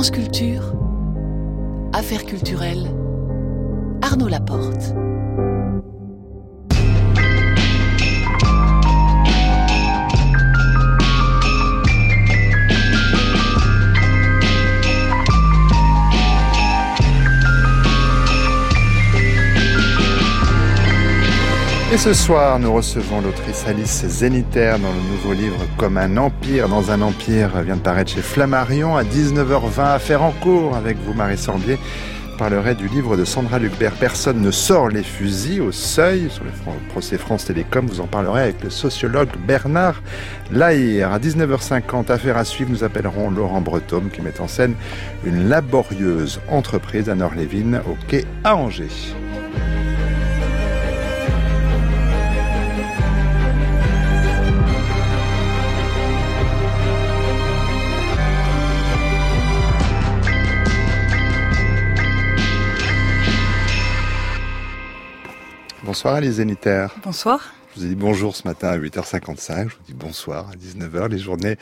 France Culture, Affaires culturelles, Arnaud Laporte. Et ce soir, nous recevons l'autrice Alice Zénitaire dans le nouveau livre Comme un empire dans un empire vient de paraître chez Flammarion à 19h20. Affaire en cours avec vous, Marie Sorbier. parlerai du livre de Sandra Lucbert, Personne ne sort les fusils au seuil sur le procès France Télécom. Vous en parlerez avec le sociologue Bernard Lahire. À 19h50, affaire à suivre, nous appellerons Laurent Breton qui met en scène une laborieuse entreprise à Nord-Lévin au quai à Angers. Bonsoir Alice Zénitaire. Bonsoir. Je vous ai dit bonjour ce matin à 8h55. Je vous dis bonsoir à 19h. Les journées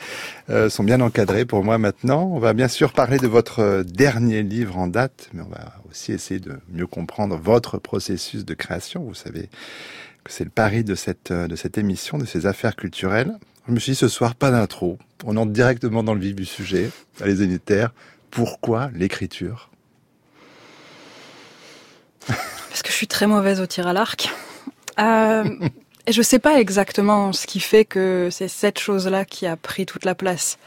euh, sont bien encadrées pour moi maintenant. On va bien sûr parler de votre euh, dernier livre en date, mais on va aussi essayer de mieux comprendre votre processus de création. Vous savez que c'est le pari de cette, euh, de cette émission, de ces affaires culturelles. Je me suis dit ce soir, pas d'intro. On entre directement dans le vif du sujet. Allez Zénitaire, pourquoi l'écriture parce que je suis très mauvaise au tir à l'arc. Euh, et je sais pas exactement ce qui fait que c'est cette chose-là qui a pris toute la place.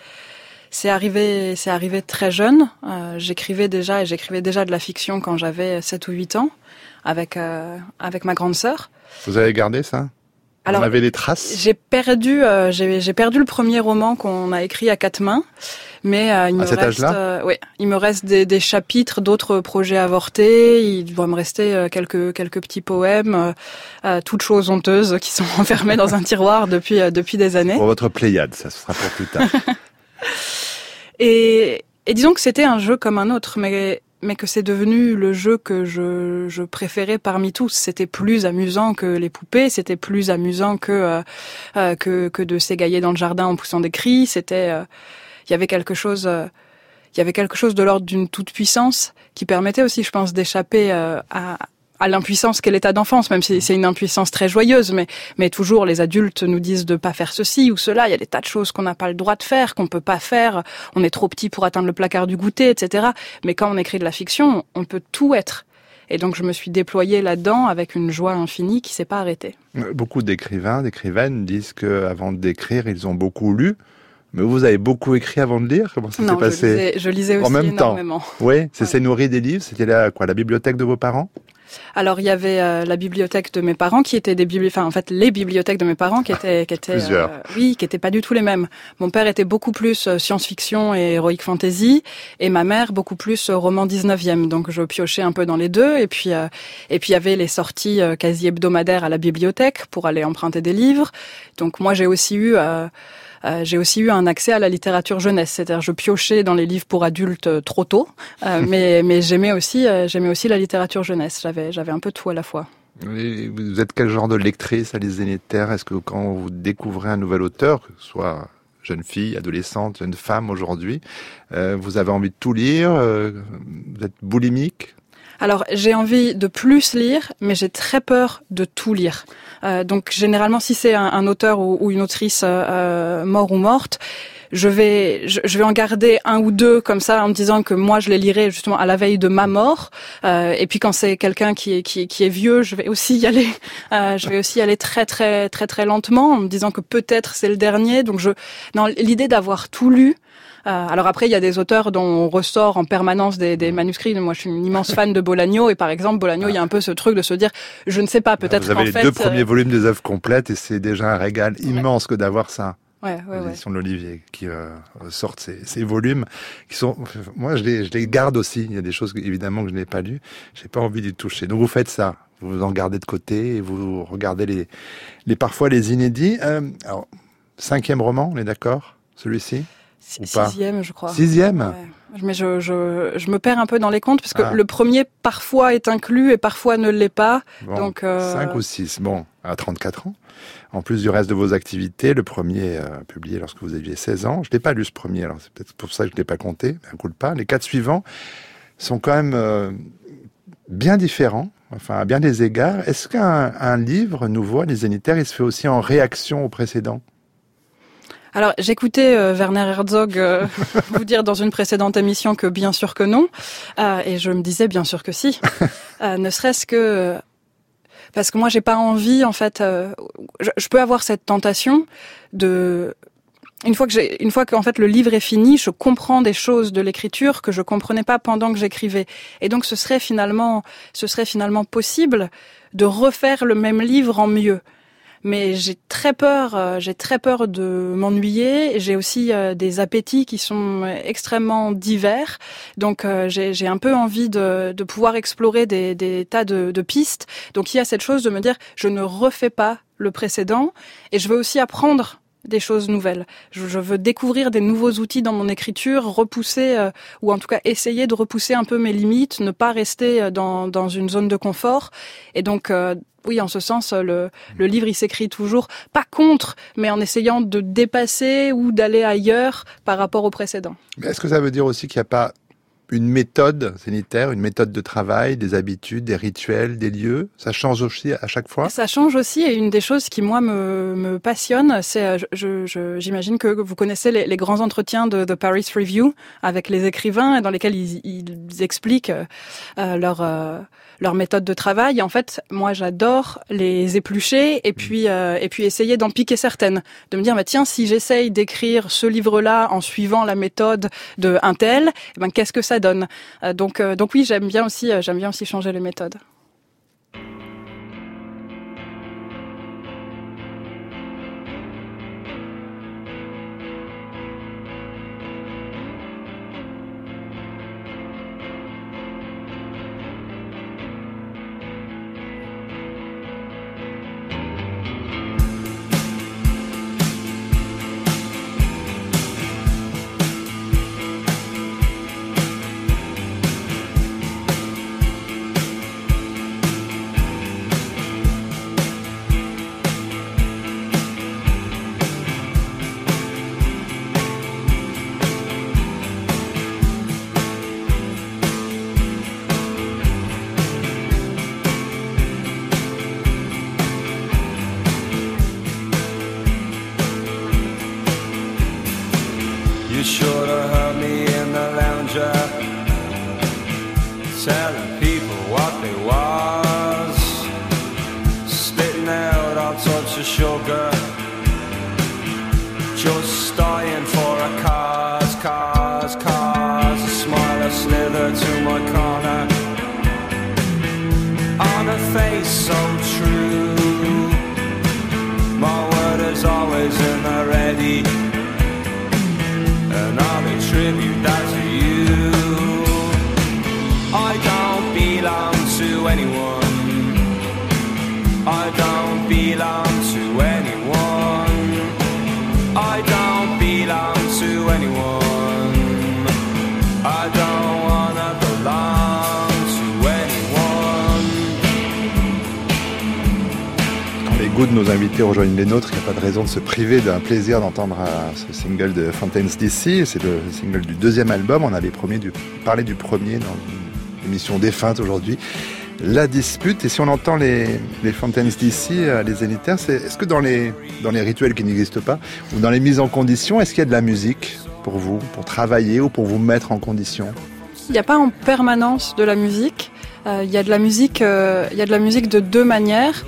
C'est arrivé, c'est arrivé très jeune. Euh, j'écrivais déjà et j'écrivais déjà de la fiction quand j'avais 7 ou 8 ans avec euh, avec ma grande sœur. Vous avez gardé ça? Alors, avez des traces? J'ai perdu, euh, j'ai perdu le premier roman qu'on a écrit à quatre mains. Mais euh, il me cet reste, euh, ouais, il me reste des, des chapitres d'autres projets avortés. Il doit me rester euh, quelques quelques petits poèmes, euh, euh, toutes choses honteuses qui sont enfermées dans un tiroir depuis euh, depuis des années. Pour votre Pléiade, ça ce sera pour plus tard. Et, et disons que c'était un jeu comme un autre, mais mais que c'est devenu le jeu que je, je préférais parmi tous. C'était plus amusant que les poupées, c'était plus amusant que euh, euh, que, que de s'égailler dans le jardin en poussant des cris. C'était euh, il y avait quelque chose euh, il y avait quelque chose de l'ordre d'une toute puissance qui permettait aussi, je pense, d'échapper euh, à à l'impuissance qu'est l'état d'enfance, même si c'est une impuissance très joyeuse, mais, mais toujours les adultes nous disent de pas faire ceci ou cela. Il y a des tas de choses qu'on n'a pas le droit de faire, qu'on peut pas faire. On est trop petit pour atteindre le placard du goûter, etc. Mais quand on écrit de la fiction, on peut tout être. Et donc je me suis déployée là-dedans avec une joie infinie qui s'est pas arrêtée. Beaucoup d'écrivains, d'écrivaines disent que avant d'écrire, ils ont beaucoup lu. Mais vous avez beaucoup écrit avant de lire? Comment ça s'est non, je passé? lisais, je lisais aussi En même temps. Oui, c'est Ouais. nourri des livres. C'était là quoi, la bibliothèque de vos parents? Alors il y avait euh, la bibliothèque de mes parents qui étaient des bibli... enfin en fait les bibliothèques de mes parents qui étaient qui étaient euh, oui qui étaient pas du tout les mêmes. Mon père était beaucoup plus euh, science-fiction et heroic fantasy et ma mère beaucoup plus euh, roman 19e. Donc je piochais un peu dans les deux et puis euh, et puis il y avait les sorties euh, quasi hebdomadaires à la bibliothèque pour aller emprunter des livres. Donc moi j'ai aussi eu euh, j'ai aussi eu un accès à la littérature jeunesse, c'est-à-dire je piochais dans les livres pour adultes euh, trop tôt, euh, mais, mais j'aimais aussi, j'aimais aussi la littérature jeunesse. J'avais, j'avais un peu tout à la fois. Et Vous êtes quel genre de lectrice, Alice Zénitaire Est-ce que quand vous découvrez un nouvel auteur, que ce soit jeune fille, adolescente, jeune femme aujourd'hui, vous avez envie de tout lire Vous êtes boulimique? Alors j'ai envie de plus lire, mais j'ai très peur de tout lire. Euh, donc généralement, si c'est un, auteur ou, une autrice euh, euh, mort ou morte, je vais je, vais en garder un ou deux comme ça en me disant que moi je les lirai justement à la veille de ma mort. Euh, et puis quand c'est quelqu'un qui est, qui, qui est vieux, je vais aussi y aller. euh, je vais aussi y aller très très très très lentement en me disant que peut-être c'est le dernier. Donc je non l'idée d'avoir tout lu. Euh, alors après, il y a des auteurs dont on ressort en permanence des, des manuscrits. Moi, je suis une immense fan de Bolagno, et par exemple, Bolagno, il y a un peu ce truc de se dire, je ne sais pas, peut-être Vous avez les fait, deux euh, premiers volumes des œuvres complètes et c'est déjà un régal immense que d'avoir ça. ouais, ouais, ouais. l'édition de l'Olivier qui euh, sortent ces, ces volumes qui sont moi je les, je les garde aussi. Il y a des choses évidemment que je n'ai pas lues. J'ai pas envie d'y toucher. Donc vous faites ça. Vous vous en gardez de côté et vous regardez les les parfois les inédits. Euh, alors cinquième roman on est d'accord? Celui-ci? Sixième, je crois. Sixième Mais je, je, je, me perds un peu dans les comptes parce que ah. le premier parfois est inclus et parfois ne l'est pas. donc euh... 5 ou 6, bon, à 34 ans. En plus du reste de vos activités, le premier euh, publié lorsque vous aviez 16 ans. Je n'ai pas lu ce premier, alors c'est peut-être pour ça que je ne l'ai pas compté, un coup de pas. Les quatre suivants sont quand même euh, bien différents, enfin à bien des égards. Est-ce qu'un livre nouveau, Les Zénitaires, il se fait aussi en réaction au précédent? Alors, j'écoutais euh, Werner Herzog euh, vous dire dans une précédente émission que bien sûr que non, euh, et je me disais bien sûr que si, ne serait-ce que parce que moi j'ai pas envie en fait, je, je, peux avoir cette tentation de une fois que j'ai, une fois qu'en fait le livre est fini, je comprends des choses de l'écriture que je comprenais pas pendant que j'écrivais, et donc ce serait finalement, ce serait finalement possible de refaire le même livre en mieux mais j'ai très peur, euh, j'ai très peur de m'ennuyer. J'ai aussi euh, des appétits qui sont extrêmement divers, donc euh, j'ai un peu envie de, de pouvoir explorer des, des tas de, de pistes. Donc il y a cette chose de me dire, je ne refais pas le précédent, et je veux aussi apprendre des choses nouvelles. Je, veux découvrir des nouveaux outils dans mon écriture, repousser ou en tout cas essayer de repousser un peu mes limites, ne pas rester dans, dans une zone de confort. Et donc oui, en ce sens, le, le livre, il s'écrit toujours pas contre, mais en essayant de dépasser ou d'aller ailleurs par rapport au précédent. Est-ce que ça veut dire aussi qu'il n'y a pas une méthode sanitaire, une méthode de travail, des habitudes, des rituels, des lieux? Ça change aussi à chaque fois? Ça change aussi et une des choses qui moi me, me passionne, c'est, j'imagine je, j'imagine que vous connaissez les, les, grands entretiens de The Paris Review avec les écrivains dans lesquels ils, ils expliquent euh, leur... Euh, leur méthode de travail. en fait, moi, j'adore les éplucher et puis euh, et puis essayer d'en piquer certaines, de me dire bah tiens, si j'essaye d'écrire ce livre-là en suivant la méthode de un tel, eh ben qu'est-ce que ça donne? Euh, Donc euh, donc oui, j'aime bien aussi j'aime bien aussi changer les méthodes. De nos invités rejoignent les nôtres, il n'y a pas de raison de se priver d'un plaisir d'entendre euh, ce single de Fountains DC. C'est le single du deuxième album. On avait promis de parler du premier dans l'émission défunte aujourd'hui. La dispute, et si on entend les, les Fountains DC, euh, les élitaires, c'est, est-ce que dans les, dans les rituels qui n'existent pas, ou dans les mises en condition, est-ce qu'il y a de la musique pour vous, pour travailler ou pour vous mettre en condition? Il n'y a pas en permanence de la musique. Euh, il y a de la musique, il y a de la musique de deux manières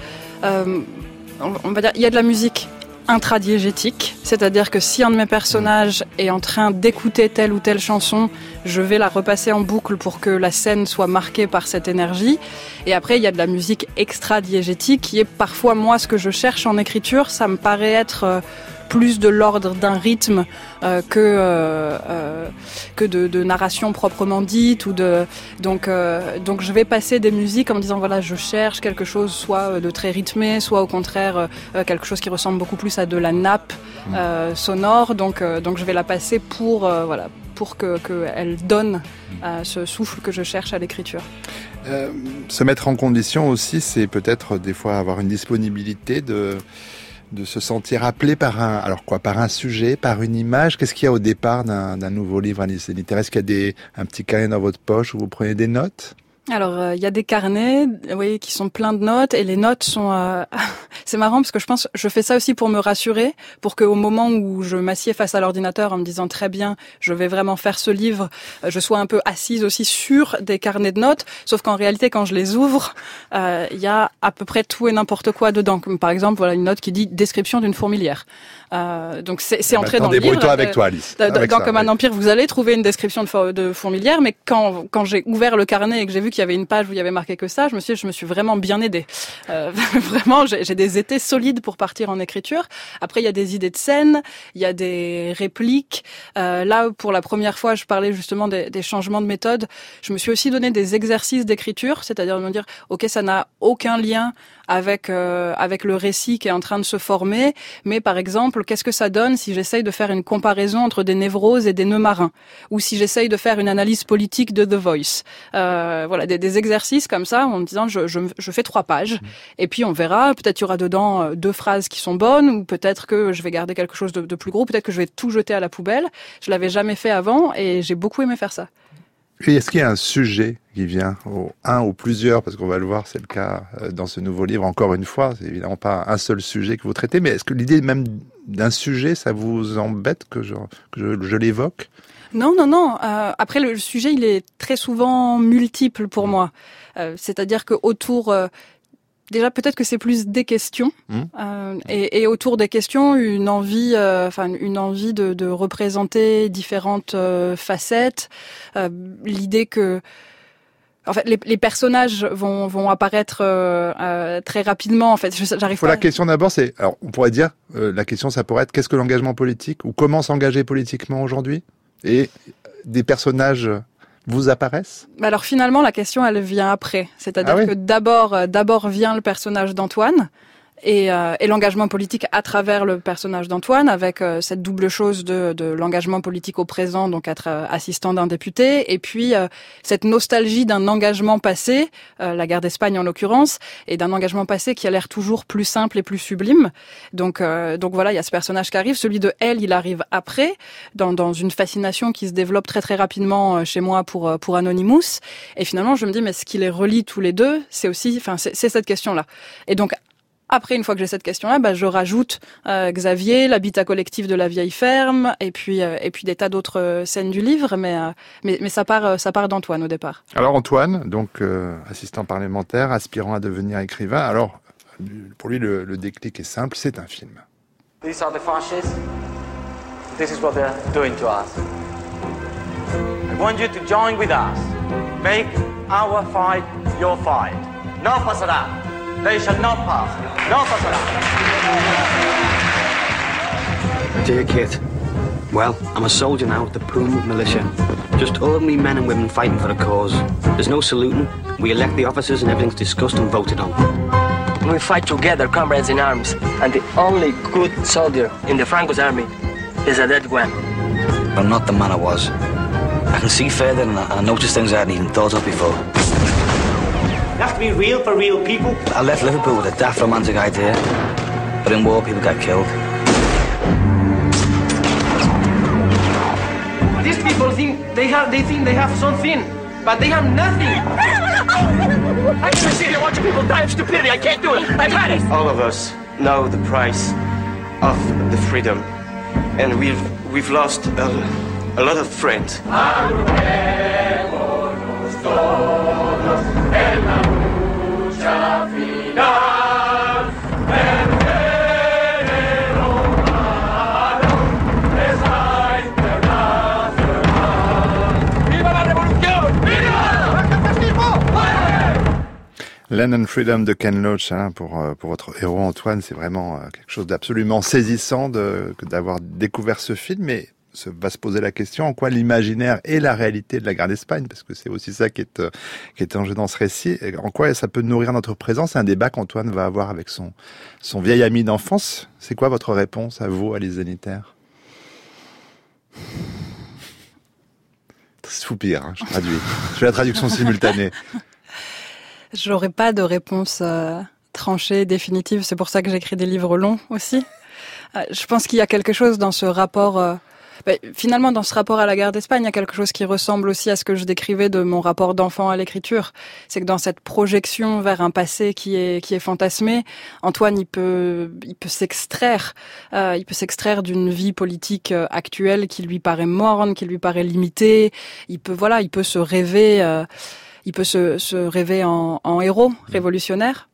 on va il y a de la musique intradiégétique, c'est-à-dire que si un de mes personnages est en train d'écouter telle ou telle chanson, je vais la repasser en boucle pour que la scène soit marquée par cette énergie. Et après, il y a de la musique extra-diégétique qui est parfois moi ce que je cherche en écriture. Ça me paraît être euh, plus de l'ordre d'un rythme euh, que euh, euh, que de, de, narration proprement dite ou de donc euh, donc je vais passer des musiques en me disant voilà je cherche quelque chose soit de très rythmé soit au contraire quelque chose qui ressemble beaucoup plus à de la nappe mmh. sonore donc donc je vais la passer pour voilà pour que qu'elle donne ce souffle que je cherche à l'écriture. Se mettre en condition aussi, c'est peut-être des fois avoir une disponibilité de de se sentir appelé par un, alors quoi, par un sujet, par une image. Qu'est-ce qu'il y a au départ d'un nouveau livre à Est-ce qu'il y a des, un petit carnet dans votre poche où vous prenez des notes? Alors, il euh, y a des carnets, oui, qui sont pleins de notes, et les notes sont. Euh... c'est marrant parce que je pense, je fais ça aussi pour me rassurer, pour qu'au moment où je m'assieds face à l'ordinateur en me disant très bien, je vais vraiment faire ce livre, euh, je sois un peu assise aussi sur des carnets de notes. Sauf qu'en réalité, quand je les ouvre, il euh, y a à peu près tout et n'importe quoi dedans. Comme par exemple, voilà une note qui dit description d'une fourmilière. Euh, donc c'est eh ben, entré dans le livre. toi avec toi, Alice. Avec dans ça, Comme un empire, vous allez trouver une description de, de fourmilière, mais quand quand j'ai ouvert le carnet et que j'ai vu qu'il y avait une page où il y avait marqué que ça, je me suis je me suis vraiment bien aidée. Euh, vraiment, j'ai des étés solides pour partir en écriture. Après, il y a des idées de scène, il y a des répliques. Euh, là, pour la première fois, je parlais justement des, des, changements de méthode. Je me suis aussi donné des exercices d'écriture, c'est-à-dire de me dire, ok, ça n'a aucun lien avec euh, avec le récit qui est en train de se former. Mais par exemple, qu'est-ce que ça donne si j'essaye de faire une comparaison entre des névroses et des nœuds marins, ou si j'essaye de faire une analyse politique de The Voice? Euh, voilà, des, des, exercices comme ça en me disant je, je, je fais trois pages mmh. et puis on verra. Peut-être il y aura dedans euh, deux phrases qui sont bonnes, ou peut-être que je vais garder quelque chose de, de plus gros. Peut-être que je vais tout jeter à la poubelle. Je l'avais jamais fait avant et j'ai beaucoup aimé faire ça. Est-ce qu'il y a un sujet qui vient, au un ou plusieurs, parce qu'on va le voir, c'est le cas euh, dans ce nouveau livre, encore une fois, c'est évidemment pas un seul sujet que vous traitez, mais est-ce que l'idée même d'un sujet, ça vous embête que je, que je, je l'évoque? Non, non, non. Euh, après, le sujet, il est très souvent multiple pour moi. Euh, C'est-à-dire que autour euh, déjà peut-être que c'est plus des questions mmh. euh, et, et, autour des questions une envie euh, enfin une envie de, de représenter différentes euh, facettes l'idée que en fait, les, les, personnages vont, vont apparaître très rapidement. En fait, j'arrive pas. La question d'abord, c'est, alors, on pourrait dire, la question, ça pourrait être, qu'est-ce que l'engagement politique ou comment s'engager politiquement aujourd'hui Et des personnages vous apparaissent Alors finalement, la question, elle vient après. C'est-à-dire ah oui que d'abord, euh, d'abord vient le personnage d'Antoine, et, euh, et l'engagement politique à travers le personnage d'Antoine, avec euh, cette double chose de, de l'engagement politique au présent, donc être euh, assistant d'un député, et puis euh, cette nostalgie d'un engagement passé, euh, la guerre d'Espagne en l'occurrence, et d'un engagement passé qui a l'air toujours plus simple et plus sublime. Donc, euh, donc voilà, il y a ce personnage qui arrive. Celui de elle, il arrive après, dans, dans une fascination qui se développe très très rapidement chez moi pour pour Anonymous. Et finalement, je me dis, mais ce qui les relie tous les deux, c'est aussi, enfin, c'est cette question-là. Et donc après, une fois que j'ai cette question-là, bah, je rajoute euh, Xavier, l'habitat collectif de la vieille ferme, et puis euh, et puis des tas d'autres euh, scènes du livre, mais euh, mais, mais ça part ça part d'Antoine au départ. Alors Antoine, donc assistant parlementaire, aspirant à devenir écrivain. Alors pour lui, le, le déclic est simple, c'est un film. These are the fascists. This is what they're doing to us. I want you to join with us. Make our fight your fight. No pasará. They shall not pass. No pasará. Dear Kit, well, I'm a soldier now with the Puma militia. Just ordinary men and women fighting for a cause. There's no saluting. We elect the officers and everything's discussed and voted on. We fight together, comrades in arms, and the only good soldier in the Franco's army is a dead one. I'm not the man I was. I can see further and I notice things I hadn't even thought of before. You have to be real for real people. I left Liverpool with a daft romantic idea, but in war people get killed. These people think they have they think they have something, but they have nothing. I can't sit here watching people die of stupidity. I can't do it. I've had it. All of us know the price of the freedom, and we've we've lost a, a lot of friends. Land and Freedom de Ken Loach hein, pour euh, pour votre héros Antoine, c'est vraiment euh, quelque chose d'absolument saisissant d'avoir découvert ce film. Mais va se poser la question en quoi l'imaginaire et la réalité de la guerre d'Espagne, parce que c'est aussi ça qui est, euh, qui est en jeu dans ce récit, en quoi ça peut nourrir notre présence. C'est un débat qu'Antoine va avoir avec son, son vieil ami d'enfance. C'est quoi votre réponse à vous, Alice Zénitaire Soupir, hein, je traduis. je fais la traduction simultanée. J'aurais pas de réponse euh, tranchée, définitive. C'est pour ça que j'écris des livres longs aussi. Euh, je pense qu'il y a quelque chose dans ce rapport. Ben, finalement, dans ce rapport à la guerre d'Espagne, il y a quelque chose qui ressemble aussi à ce que je décrivais de mon rapport d'enfant à l'écriture. C'est que dans cette projection vers un passé qui est qui est fantasmé, Antoine, il peut il peut s'extraire, euh, il peut s'extraire d'une vie politique euh, actuelle qui lui paraît morne, qui lui paraît limitée. Il peut voilà, il peut se rêver. Euh, il peut se, se rêver en, en héros mmh. révolutionnaire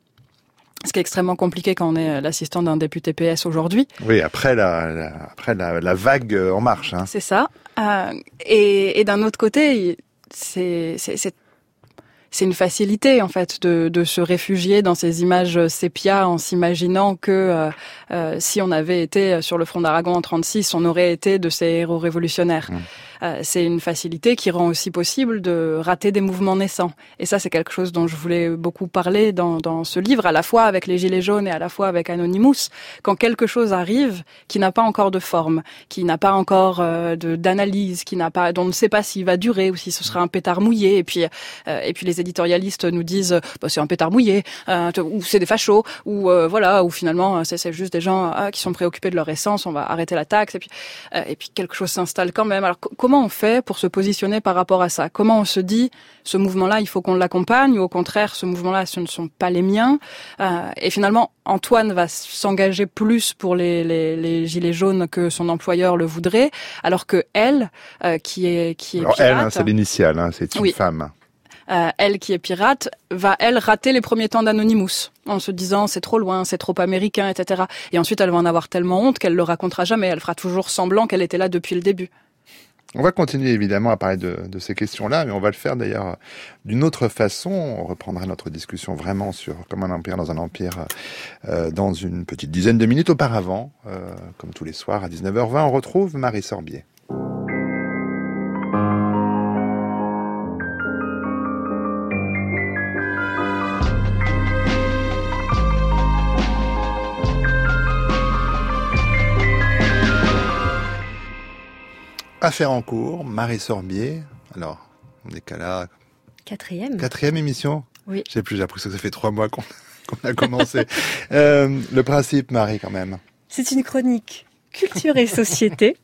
ce qui est extrêmement compliqué quand on est l'assistant d'un député PS aujourd'hui. Oui, après la, la après la, la, vague en marche. Hein. C'est ça. Euh, et, et d'un autre côté, c'est c'est une facilité en fait de, de, se réfugier dans ces images sépia en s'imaginant que euh, euh, si on avait été sur le front d'Aragon en 36, on aurait été de ces héros révolutionnaires. Mmh. Euh, c'est une facilité qui rend aussi possible de rater des mouvements naissants. Et ça, c'est quelque chose dont je voulais beaucoup parler dans, dans ce livre, à la fois avec les Gilets jaunes et à la fois avec Anonymous. Quand quelque chose arrive qui n'a pas encore de forme, qui n'a pas encore euh, d'analyse, qui n'a pas, dont on ne sait pas s'il va durer ou si ce sera un pétard mouillé, et puis euh, et puis les éditorialistes nous disent bah, c'est un pétard mouillé, ou c'est des fachos, ou voilà, ou finalement c'est juste des gens qui sont préoccupés de leur essence, on va arrêter la taxe, et puis et puis quelque chose s'installe quand même. Alors on fait pour se positionner par rapport à ça? Comment on se dit ce mouvement-là, il faut qu'on l'accompagne ou au contraire, ce mouvement-là, ce ne sont pas les miens? Euh, Et finalement, Antoine va s'engager plus pour les, les, les, gilets jaunes que son employeur le voudrait, alors que elle, euh, qui est qui est alors elle, hein, c'est l'initiale, hein, c'est une femme. Euh, elle qui est pirate, va elle rater les premiers temps d'Anonymous en se disant c'est trop loin, c'est trop américain, etc. Et ensuite elle va en avoir tellement honte qu'elle le racontera jamais. Elle fera toujours semblant qu'elle était là depuis le début. On va continuer évidemment à parler de, ces questions-là, mais on va le faire d'ailleurs d'une autre façon. On reprendra notre discussion vraiment sur comme un empire dans un empire euh, dans une petite dizaine de minutes auparavant. Euh, comme tous les soirs à 19h20, on retrouve Marie Sorbier. Affaire en cours, Marie Sorbier. Alors, on est qu'à la quatrième. Quatrième émission. Oui. Je sais plus, j'ai appris que ça fait trois mois qu'on a commencé. euh, le principe, Marie, quand même. C'est une chronique culture et société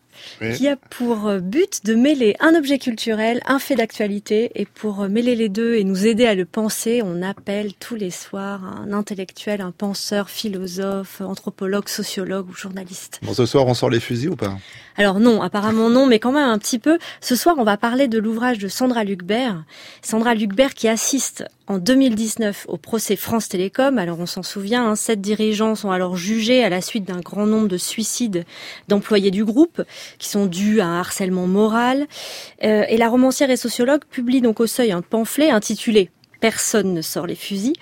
qui a pour euh, but de mêler un objet culturel, un fait d'actualité, et pour euh, mêler les deux et nous aider à le penser, on appelle tous les soirs un intellectuel, un penseur, philosophe, anthropologue, sociologue ou journaliste. Bon, ce soir, on sort les fusils ou pas? Alors non, apparemment non, mais quand même un petit peu. Ce soir, on va parler de l'ouvrage de Sandra Lucbert. Sandra Lucbert qui assiste en 2019 au procès France Télécom. Alors on s'en souvient, hein, sept dirigeants sont alors jugés à la suite d'un grand nombre de suicides d'employés du groupe qui sont dus à un harcèlement moral. Euh, et la romancière et sociologue publie donc au seuil un pamphlet intitulé Personne ne sort les fusils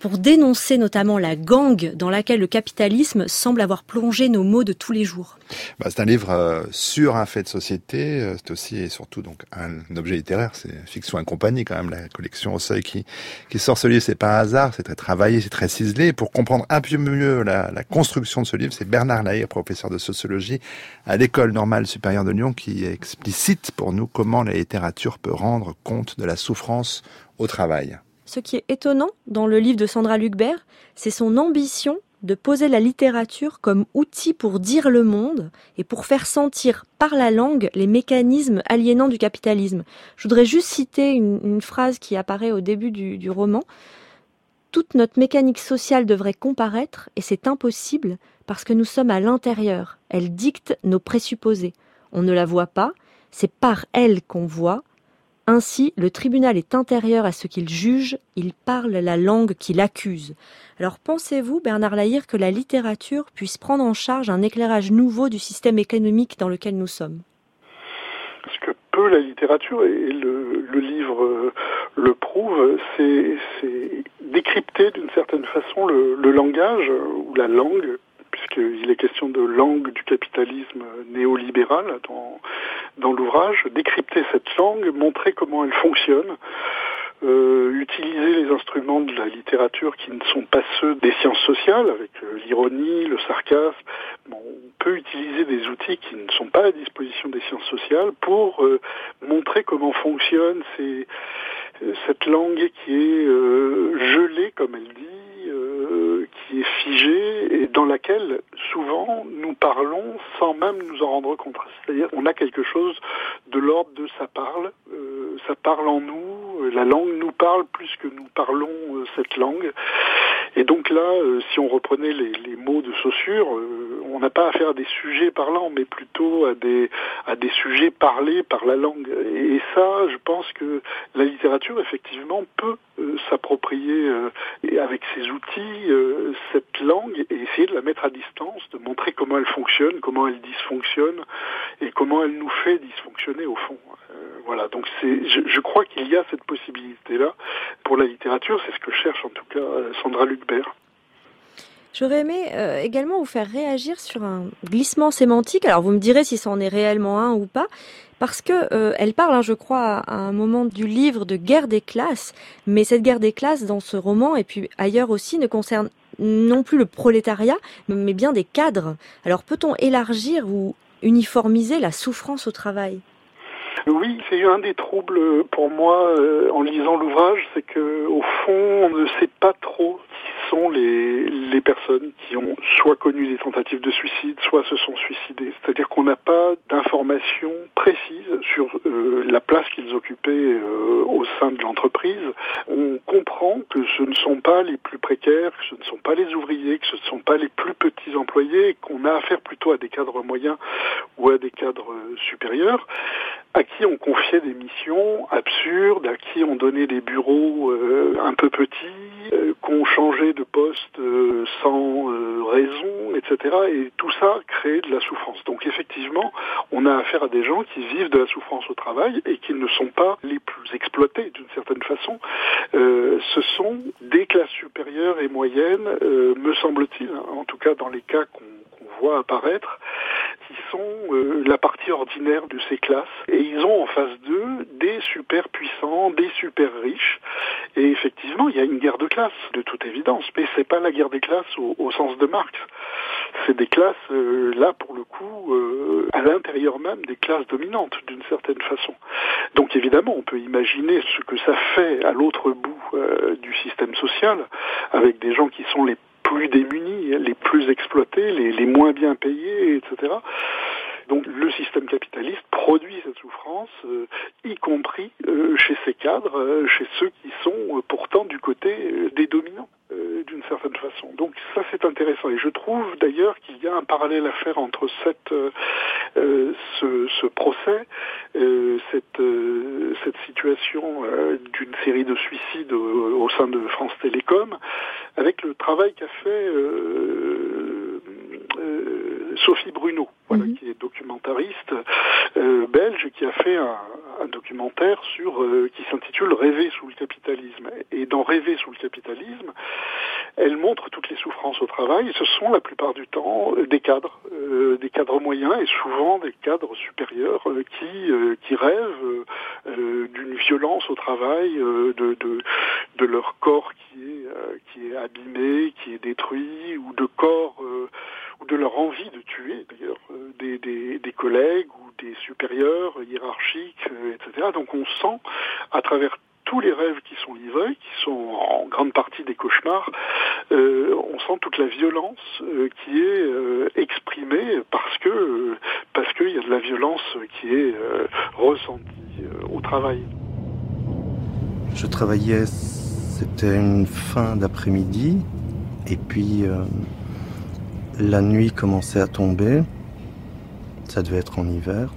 pour dénoncer notamment la gangue dans laquelle le capitalisme semble avoir plongé nos mots de tous les jours. Bah, c'est un livre euh, sur un fait de société, euh, c'est aussi et surtout donc un objet littéraire, c'est Fiction et compagnie quand même, la collection au seuil qui, qui sort ce livre, c'est pas un hasard, c'est très travaillé, c'est très ciselé. pour comprendre un peu mieux la, la construction de ce livre, c'est Bernard Lahire, professeur de sociologie à l'école normale supérieure de Lyon, qui explicite pour nous comment la littérature peut rendre compte de la souffrance au travail. Ce qui est étonnant dans le livre de Sandra Lucbert, c'est son ambition de poser la littérature comme outil pour dire le monde et pour faire sentir par la langue les mécanismes aliénants du capitalisme. Je voudrais juste citer une, phrase qui apparaît au début du, du roman. Toute notre mécanique sociale devrait comparaître et c'est impossible parce que nous sommes à l'intérieur. Elle dicte nos présupposés. On ne la voit pas, c'est par elle qu'on voit, ainsi, le tribunal est intérieur à ce qu'il juge, il parle la langue qu'il accuse. Alors pensez-vous, Bernard Lahire, que la littérature puisse prendre en charge un éclairage nouveau du système économique dans lequel nous sommes? Ce que peut la littérature et le, livre euh, le prouve, c'est décrypter d'une certaine façon le, le, langage ou la langue, puisqu'il est question de langue du capitalisme néolibéral dans, dans l'ouvrage, décrypter cette langue, montrer comment elle fonctionne, euh, utiliser les instruments de la littérature qui ne sont pas ceux des sciences sociales, avec euh, l'ironie, le sarcasme. Bon, on peut utiliser des outils qui ne sont pas à disposition des sciences sociales pour euh, montrer comment fonctionne ces, cette langue qui est gelée, comme elle dit, qui est figée et dans laquelle souvent nous parlons sans même nous en rendre compte. C'est-à-dire on a quelque chose de l'ordre de ça parle, ça parle en nous, euh, la langue nous parle plus que nous parlons euh, cette langue. Et donc là, euh, si on reprenait les, mots de Saussure, on n'a pas affaire à des sujets parlants, mais plutôt à des, à des sujets parlés par la langue. Et ça, je pense que la littérature, effectivement, peut s'approprier avec ses outils cette langue et essayer de la mettre à distance, de montrer comment elle fonctionne, comment elle dysfonctionne et comment elle nous fait dysfonctionner au fond. Voilà, donc c'est, je, crois qu'il y a cette possibilité-là pour la littérature. C'est ce que cherche en tout cas euh, Sandra Lucbert. J'aurais aimé euh, également vous faire réagir sur un glissement sémantique. Alors vous me direz si c'en est réellement un ou pas, parce que euh, elle parle, hein, je crois, à un moment du livre de guerre des classes, mais cette guerre des classes dans ce roman et puis ailleurs aussi ne concerne non plus le prolétariat, mais bien des cadres. Alors peut-on élargir ou uniformiser la souffrance au travail? Oui, c'est un des troubles pour moi euh, en lisant l'ouvrage, c'est que au fond, on ne sait pas trop sont les, les personnes qui ont soit connu des tentatives de suicide, soit se sont suicidées. C'est-à-dire qu'on n'a pas d'informations précises sur euh, la place qu'ils occupaient euh, au sein de l'entreprise. On comprend que ce ne sont pas les plus précaires, que ce ne sont pas les ouvriers, que ce ne sont pas les plus petits employés, qu'on a affaire plutôt à des cadres moyens ou à des cadres supérieurs à qui on confiait des missions absurdes, à qui on donnait des bureaux euh, un peu petits, euh, qu'on changeait de poste euh, sans raison, etc. Et tout ça créait de la souffrance. Donc effectivement, on a affaire à des gens qui vivent de la souffrance au travail et qui ne sont pas les plus exploités d'une certaine façon. ce sont des classes supérieures et moyennes, me semble-t-il, hein, en tout cas dans les cas qu'on voit apparaître, qui sont euh, la partie ordinaire de ces classes. Et ils ont en face d'eux des super puissants, des super riches. Et effectivement, il y a une guerre de classes, de toute évidence. Mais c'est pas la guerre des classes au, sens de Marx. C'est des classes, euh, là, pour le coup, euh, à l'intérieur même des classes dominantes, d'une certaine façon. Donc évidemment, on peut imaginer ce que ça fait à l'autre bout du système social, avec des gens qui sont les plus démunis, les plus exploités, les, moins bien payés, etc. Donc le système capitaliste produit cette souffrance, euh, y compris euh, chez ces cadres, euh, chez ceux qui sont pourtant du côté des dominants d'une certaine façon. Donc ça c'est intéressant et je trouve d'ailleurs qu'il y a un parallèle à faire entre cette, ce, ce, procès, cette, cette situation d'une série de suicides au, sein de France Télécom, avec le travail qu'a fait Sophie Bruno, voilà, mhm. qui est documentariste euh, belge, qui a fait un, documentaire sur euh, qui s'intitule Rêver sous le capitalisme. Et dans Rêver sous le capitalisme, elle montre toutes les souffrances au travail. Ce sont la plupart du temps des cadres, euh, des cadres moyens et souvent des cadres supérieurs qui qui rêvent d'une violence au travail, de, de, de leur corps qui est qui est abîmé, qui est détruit, ou de corps ou de leur envie de tuer d'ailleurs euh, des, des, des, collègues ou des supérieurs hiérarchiques, euh, etc. Donc on sent à travers tous les rêves qui sont livrés, qui sont en grande partie des cauchemars, euh, on sent toute la violence euh, qui est exprimée parce que parce qu'il y a de la violence qui est ressentie au travail. Je travaillais, c'était une fin d'après-midi, et puis la nuit commençait à tomber. Ça devait être en hiver.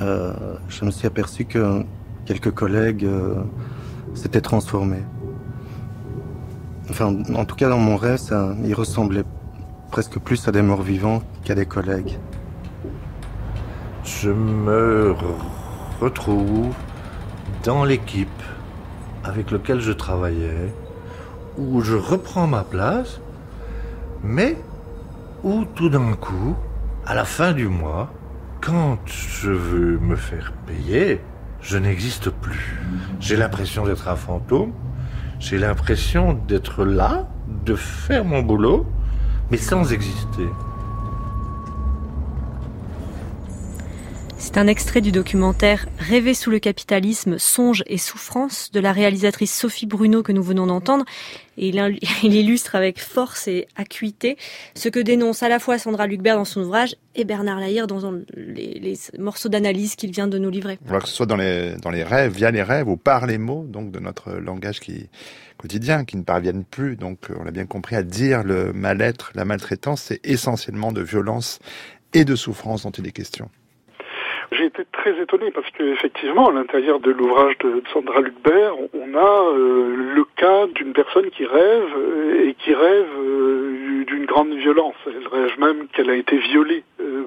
Euh, je me suis aperçu que quelques collègues euh, s'étaient transformés. Enfin, en tout cas, dans mon rêve, ils ressemblaient presque plus à des morts vivants qu'à des collègues. Je me retrouve dans l'équipe avec laquelle je travaillais, où je reprends ma place, mais où tout d'un coup, à la fin du mois, quand je veux me faire payer, je n'existe plus. J'ai l'impression d'être un fantôme, j'ai l'impression d'être là, de faire mon boulot, mais sans exister. C'est un extrait du documentaire Rêver sous le capitalisme, songe et souffrance de la réalisatrice Sophie Bruno que nous venons d'entendre. Et il, illustre avec force et acuité ce que dénonce à la fois Sandra Lucbert dans son ouvrage et Bernard Lahire dans les, morceaux d'analyse qu'il vient de nous livrer. Alors que ce soit dans les, rêves, via les rêves ou par les mots, donc de notre langage quotidien, qui ne parviennent plus, donc on l'a bien compris, à dire le mal-être, la maltraitance, c'est essentiellement de violence et de souffrance dont il est question. J'ai été très étonné parce qu'effectivement, à l'intérieur de l'ouvrage de Sandra Lucbert, on a euh, le cas d'une personne qui rêve euh, et qui rêve euh, d'une grande violence. Elle rêve même qu'elle a été violée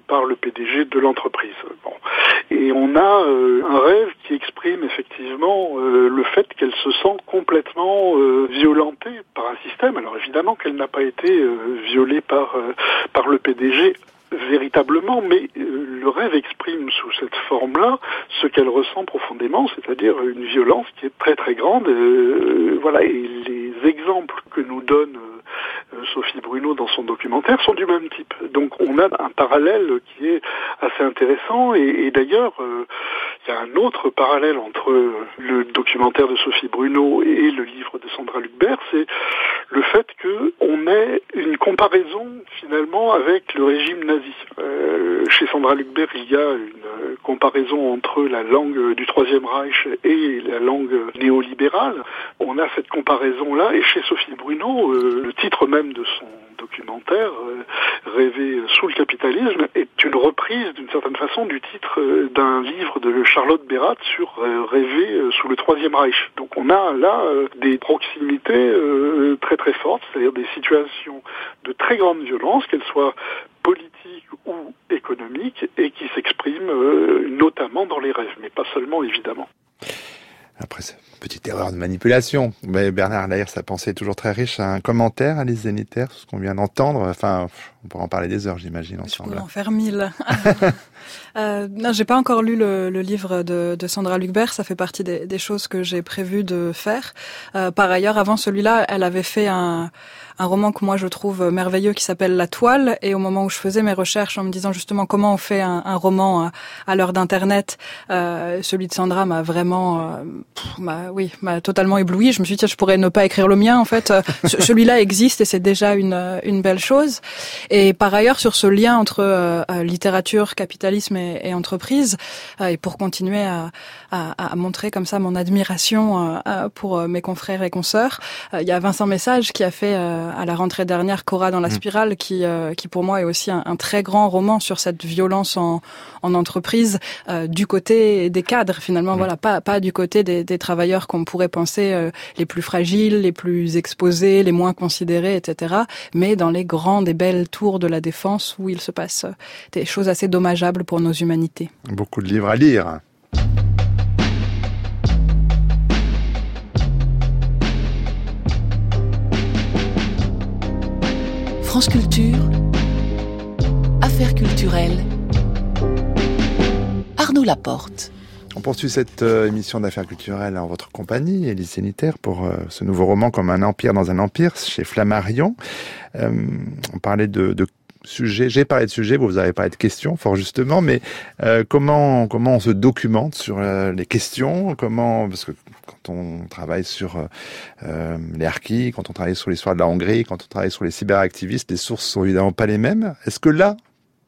par le PDG de l'entreprise. Bon. Et on a un rêve qui exprime effectivement le fait qu'elle se sent complètement violentée par un système. Alors évidemment qu'elle n'a pas été violée par, par le PDG véritablement, mais euh, le rêve exprime sous cette forme-là ce qu'elle ressent profondément, c'est-à-dire une violence qui est très très grande. Euh, voilà, et les exemples que nous donne Sophie Bruno dans son documentaire sont du même type. Donc on a un parallèle qui est assez intéressant et, d'ailleurs il y a un autre parallèle entre le documentaire de Sophie Bruno et le livre de Sandra Lucbert, c'est le fait qu'on ait une comparaison finalement avec le régime nazi. Euh, chez Sandra Lucbert, il y a une comparaison entre la langue du Troisième Reich et la langue néolibérale. On a cette comparaison-là, et chez Sophie Bruno, euh, le titre même de son documentaire, euh, Rêver sous le capitalisme, est une reprise d'une certaine façon du titre euh, d'un livre de Charlotte Bérat sur euh, Rêver sous le Troisième Reich. Donc on a là des proximités très très fortes, c'est-à-dire des situations de très grande violence, qu'elles soient politiques ou économiques, et qui s'expriment notamment dans les rêves, mais pas seulement évidemment. Après, petite erreur de manipulation. Mais Bernard Lahire, sa pensée est toujours très riche. Un commentaire, Alice Zénitaire, ce qu'on vient d'entendre. Enfin, on pourra en parler des heures, j'imagine, ensemble. On pourrait en faire mille. euh, non, j'ai pas encore lu le, le livre de, de, Sandra Lucbert. Ça fait partie des, des choses que j'ai prévu de faire. Euh, par ailleurs, avant celui-là, elle avait fait un, un roman que moi je trouve merveilleux qui s'appelle La Toile. Et au moment où je faisais mes recherches en me disant justement comment on fait un, un roman à, à l'heure d'Internet, euh, celui de Sandra m'a vraiment, euh, oui, m'a totalement ébloui. Je me suis dit, tiens, je pourrais ne pas écrire le mien. En fait, euh, celui-là existe et c'est déjà une, euh, une belle chose. Et par ailleurs, sur ce lien entre euh, littérature, capitalisme et, et entreprise, et pour continuer à, à, à, montrer comme ça mon admiration pour mes confrères et consoeurs, il y a Vincent Message qui a fait à la rentrée dernière Cora dans la mmh. spirale, qui, qui pour moi est aussi un, un, très grand roman sur cette violence en, en entreprise du côté des cadres finalement. Mmh. Voilà, pas pas du côté des, des travailleurs qu'on pourrait penser euh, les plus fragiles, les plus exposés, les moins considérés, etc. Mais dans les grandes et belles tours de la défense où il se passe euh, des choses assez dommageables pour nos humanités. Beaucoup de livres à lire. France Culture, Affaires culturelles, Arnaud Laporte. On poursuit cette euh, émission d'affaires culturelles en votre compagnie, Élise Sénitaire, pour euh, ce nouveau roman comme un empire dans un empire chez Flammarion. Euh, on parlait de, de sujets, j'ai parlé de sujets, vous avez parlé de questions, fort justement, mais comment comment on se documente sur les questions, comment parce que quand on travaille sur les harkis, quand on travaille sur l'histoire de la Hongrie, quand on travaille sur les cyberactivistes, les sources sont évidemment pas les mêmes. Est-ce que là,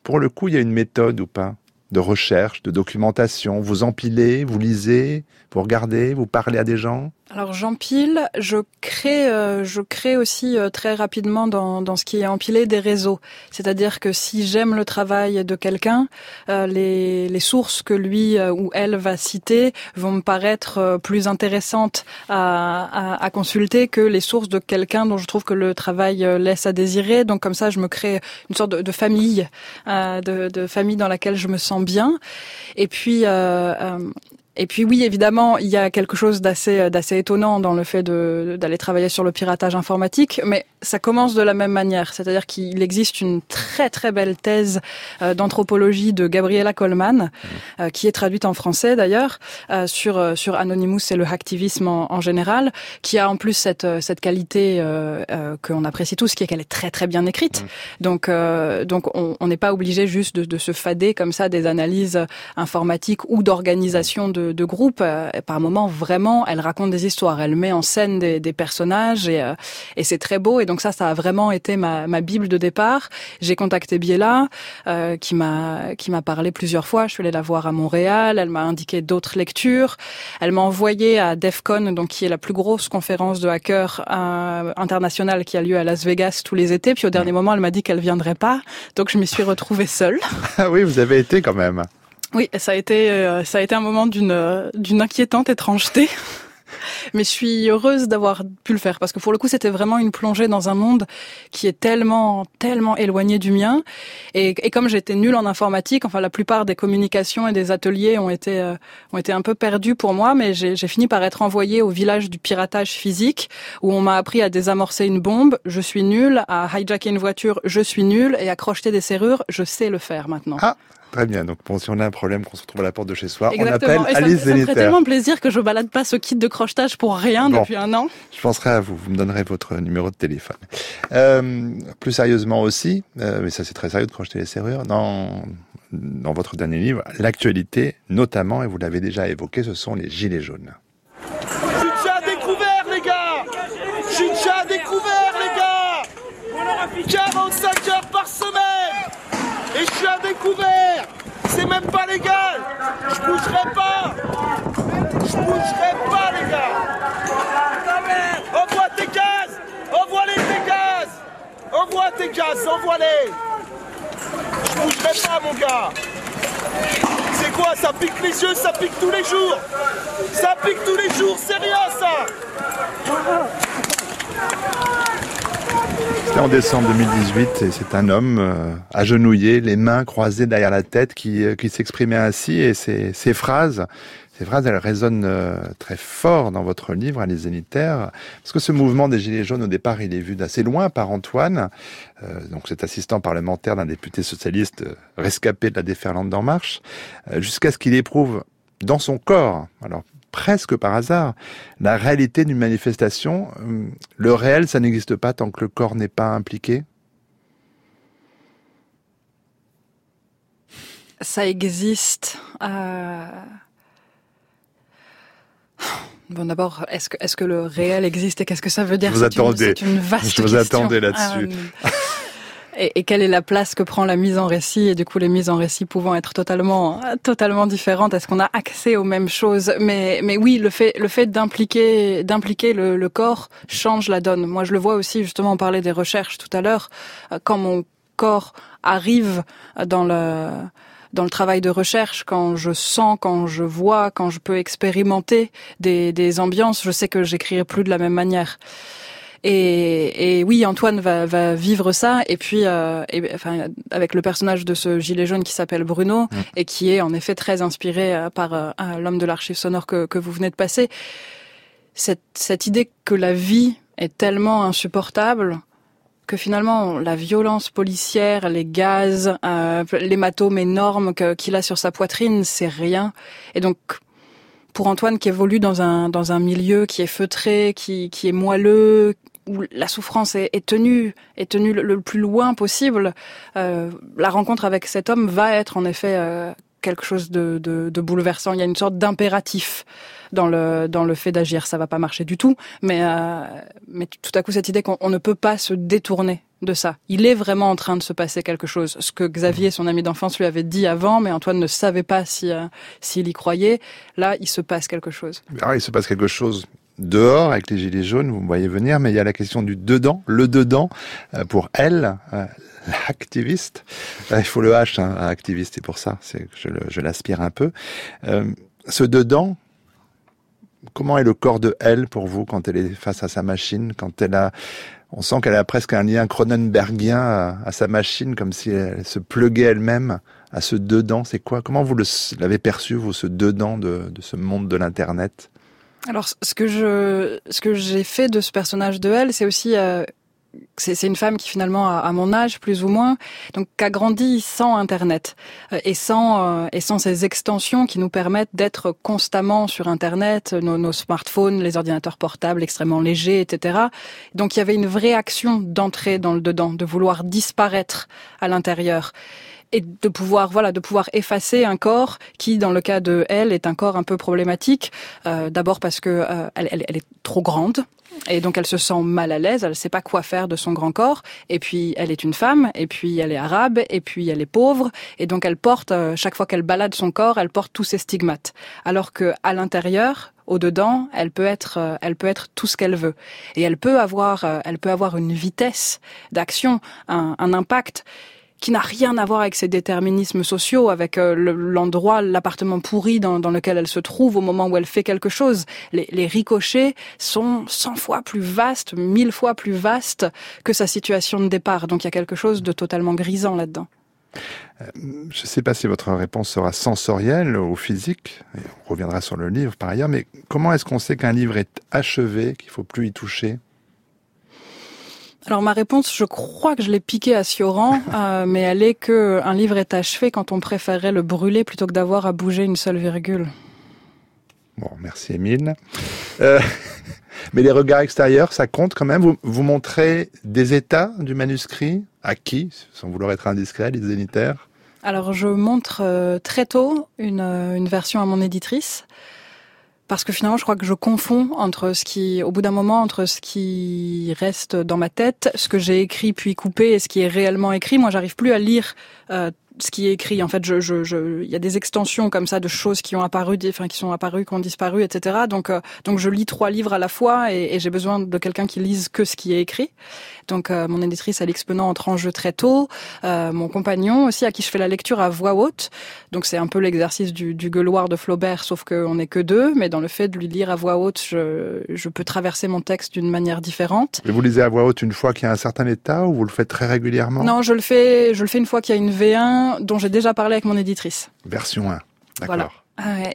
pour le coup, il y a une méthode ou pas? De recherche, de documentation. Vous empilez, vous lisez, vous regardez, vous parlez à des gens alors j'empile, je crée, euh, je crée aussi euh, très rapidement dans, dans ce qui est empilé des réseaux. C'est-à-dire que si j'aime le travail de quelqu'un, euh, les, les sources que lui ou elle va citer vont me paraître plus intéressantes à, à, à, consulter que les sources de quelqu'un dont je trouve que le travail laisse à désirer. Donc comme ça, je me crée une sorte de, de famille, de, de, famille dans laquelle je me sens bien. Et puis et puis oui, évidemment, il y a quelque chose d'assez d'assez étonnant dans le fait d'aller travailler sur le piratage informatique, mais ça commence de la même manière, c'est-à-dire qu'il existe une très très belle thèse euh, d'anthropologie de Gabriela Coleman, euh, qui est traduite en français d'ailleurs, euh, sur sur Anonymous et le hacktivisme en, en, général, qui a en plus cette cette qualité qu'on apprécie tous, qui est qu'elle est très très bien écrite. Mmh. Donc donc on n'est pas obligé juste de, de se fader comme ça des analyses informatiques ou d'organisation de de, groupe, euh, par moments vraiment, elle raconte des histoires, elle met en scène des, personnages euh, et, c'est très beau. Et donc ça, ça a vraiment été ma, bible de départ. J'ai contacté Biela, euh, qui m'a qui m'a parlé plusieurs fois. Je suis allée la voir à Montréal. Elle m'a indiqué d'autres lectures. Elle m'a envoyé à DEFCON, donc qui est la plus grosse conférence de hackers internationale qui a lieu à Las Vegas tous les étés. Puis au dernier moment, elle m'a dit qu'elle viendrait pas. Donc je m'y suis retrouvée seule. Ah oui, vous avez été quand même. Oui, ça a été euh, ça a été un moment d'une euh, d'une inquiétante étrangeté. Mais je suis heureuse d'avoir pu le faire parce que pour le coup, c'était vraiment une plongée dans un monde qui est tellement, tellement éloigné du mien. Et, et comme j'étais nulle en informatique, enfin la plupart des communications et des ateliers ont été euh, ont été un peu perdus pour moi. Mais j'ai fini par être envoyée au village du piratage physique où on m'a appris à désamorcer une bombe. Je suis nulle à hijacker une voiture. Je suis nulle et à crocheter des serrures. Je sais le faire maintenant. Ah. Très bien. Donc, bon, si on a un problème qu'on se retrouve à la porte de chez soi, on appelle Alice ça, ça me ferait tellement plaisir que je balade pas ce kit de crochetage pour rien depuis un an. Je penserai à vous. Vous me donnerez votre numéro de téléphone. Euh, plus sérieusement aussi, euh, mais ça c'est très sérieux de crocheter les serrures, dans, dans votre dernier livre, l'actualité notamment, et vous l'avez déjà évoqué, ce sont les gilets jaunes. Chicha découvert, les gars Chicha découvert, les gars 45 heures par semaine et découvert C'est même pas légal. Je bougerai pas. Je bougerai pas les gars. Envoie tes gaz Envoie-les tes gaz Envoie tes gaz, envoie-les Je bougerai pas mon gars. C'est quoi? Ça pique les yeux, ça pique tous les jours. Ça pique tous les jours, c'est rien ça c'était en décembre 2018 et c'est un homme euh, agenouillé, les mains croisées derrière la tête qui, euh, qui s'exprimait ainsi. Et ces, phrases, ces phrases, elles résonnent euh, très fort dans votre livre, Les Zénitaires, parce que ce mouvement des Gilets jaunes, au départ, il est vu d'assez loin par Antoine, donc cet assistant parlementaire d'un député socialiste rescapé de la déferlante d'En Marche, jusqu'à ce qu'il éprouve dans son corps, alors presque par hasard, la réalité d'une manifestation. Euh, le réel, ça n'existe pas tant que le corps n'est pas impliqué Ça existe. Euh, bon, d'abord, est-ce que, le réel existe et qu'est-ce que ça veut dire? Vous attendais. C'est une vaste Je vous attendais là-dessus. Euh, et, et, quelle est la place que prend la mise en récit? Et du coup les mises en récit pouvant être totalement totalement différentes est-ce qu'on a accès aux mêmes choses? Mais mais oui le fait le fait d'impliquer d'impliquer le, le, corps change la donne. Moi je le vois aussi justement on parlait des recherches tout à l'heure. Euh, quand mon corps arrive dans le dans le travail de recherche, quand je sens, quand je vois, quand je peux expérimenter des, des ambiances, je sais que j'écrirai plus de la même manière. Et, et oui, Antoine va, va, vivre ça. Et puis, euh, et, enfin, avec le personnage de ce gilet jaune qui s'appelle Bruno mm. et qui est en effet très inspiré euh, par euh, l'homme de l'archive sonore que, que vous venez de passer. Cette, cette idée que la vie est tellement insupportable que finalement la violence policière, les gaz, euh, l'hématome énorme qu'il a sur sa poitrine, c'est rien. Et donc pour Antoine qui évolue dans un dans un milieu qui est feutré, qui qui est moelleux, où la souffrance est, tenue, est tenue le, plus loin possible, euh, la rencontre avec cet homme va être en effet euh, quelque chose de, bouleversant. Il y a une sorte d'impératif dans le dans le fait d'agir. Ça va pas marcher du tout, mais euh, mais tout à coup cette idée qu'on ne peut pas se détourner de ça. Il est vraiment en train de se passer quelque chose. Ce que Xavier, son ami d'enfance, lui avait dit avant, mais Antoine ne savait pas si s'il y croyait. Là, il se passe quelque chose. Ah, il se passe quelque chose dehors avec les gilets jaunes, vous me voyez venir, mais il y a la question du dedans, le dedans, euh, pour elle, euh, l'activiste. Euh, il faut le H, hein, activiste, et pour ça, c'est je l'aspire un peu. ce dedans, comment est le corps de elle pour vous quand elle est face à sa machine, quand elle a, on sent qu'elle a presque un lien Cronenbergien à, sa machine, comme si elle se pluguait elle-même à ce dedans C'est quoi Comment vous l'avez perçu, vous, ce dedans de, de ce monde de l'Internet? Alors, ce que je, ce que j'ai fait de ce personnage de elle, c'est aussi euh, c'est une femme qui finalement a, à mon âge plus ou moins donc a grandi sans internet euh, et sans euh, et sans ces extensions qui nous permettent d'être constamment sur internet nos, nos, smartphones les ordinateurs portables extrêmement légers etc donc il y avait une vraie action d'entrer dans le dedans de vouloir disparaître à l'intérieur et de pouvoir voilà de pouvoir effacer un corps qui dans le cas de elle est un corps un peu problématique euh, d'abord parce que euh, elle, elle, elle est trop grande et donc elle se sent mal à l'aise, elle ne sait pas quoi faire de son grand corps. Et puis elle est une femme, et puis elle est arabe, et puis elle est pauvre, et donc elle porte euh, chaque fois qu'elle balade son corps, elle porte tous ses stigmates. Alors que à l'intérieur, au dedans, elle peut être, euh, elle peut être tout ce qu'elle veut, et elle peut avoir, euh, elle peut avoir une vitesse d'action, un, un impact qui n'a rien à voir avec ces déterminismes sociaux, avec euh, l'endroit, l'appartement pourri dans, lequel elle se trouve au moment où elle fait quelque chose. Les, ricochets sont 100 fois plus vastes, mille fois plus vastes que sa situation de départ. Donc il y a quelque chose de totalement grisant là-dedans. Euh, je ne sais pas si votre réponse sera sensorielle ou physique, on reviendra sur le livre par ailleurs, mais comment est-ce qu'on sait qu'un livre est achevé, qu'il faut plus y toucher? Alors ma réponse, je crois que je l'ai piqué à Sioran, euh, mais elle est que un livre est achevé quand on préférerait le brûler plutôt que d'avoir à bouger une seule virgule. Bon, merci Émile. Euh, mais les regards extérieurs, ça compte quand même? Vous, vous montrez des états du manuscrit? À qui, sans vouloir être indiscret, les zénitaires Alors je montre euh, très tôt une, une version à mon éditrice parce que finalement je crois que je confonds entre ce qui au bout d'un moment entre ce qui reste dans ma tête ce que j'ai écrit puis coupé et ce qui est réellement écrit. Moi j'arrive plus à lire euh, ce qui est écrit. En fait, je, je, je, il y a des extensions comme ça de choses qui ont apparu, enfin qui sont apparues, qui ont disparu, etc. Donc, euh, donc je lis trois livres à la fois et, et j'ai besoin de quelqu'un qui lise que ce qui est écrit. Donc, euh, mon éditrice Alix Penant entre en jeu très tôt. Euh, mon compagnon aussi, à qui je fais la lecture à voix haute. Donc, c'est un peu l'exercice du, du gueuloir de Flaubert, sauf qu'on n'est que deux. Mais dans le fait de lui lire à voix haute, je, je peux traverser mon texte d'une manière différente. Et vous lisez à voix haute une fois qu'il y a un certain état ou vous le faites très régulièrement? Non, je le fais, je le fais une fois qu'il y a une V1 dont j'ai déjà parlé avec mon éditrice. Version 1. D'accord. Voilà.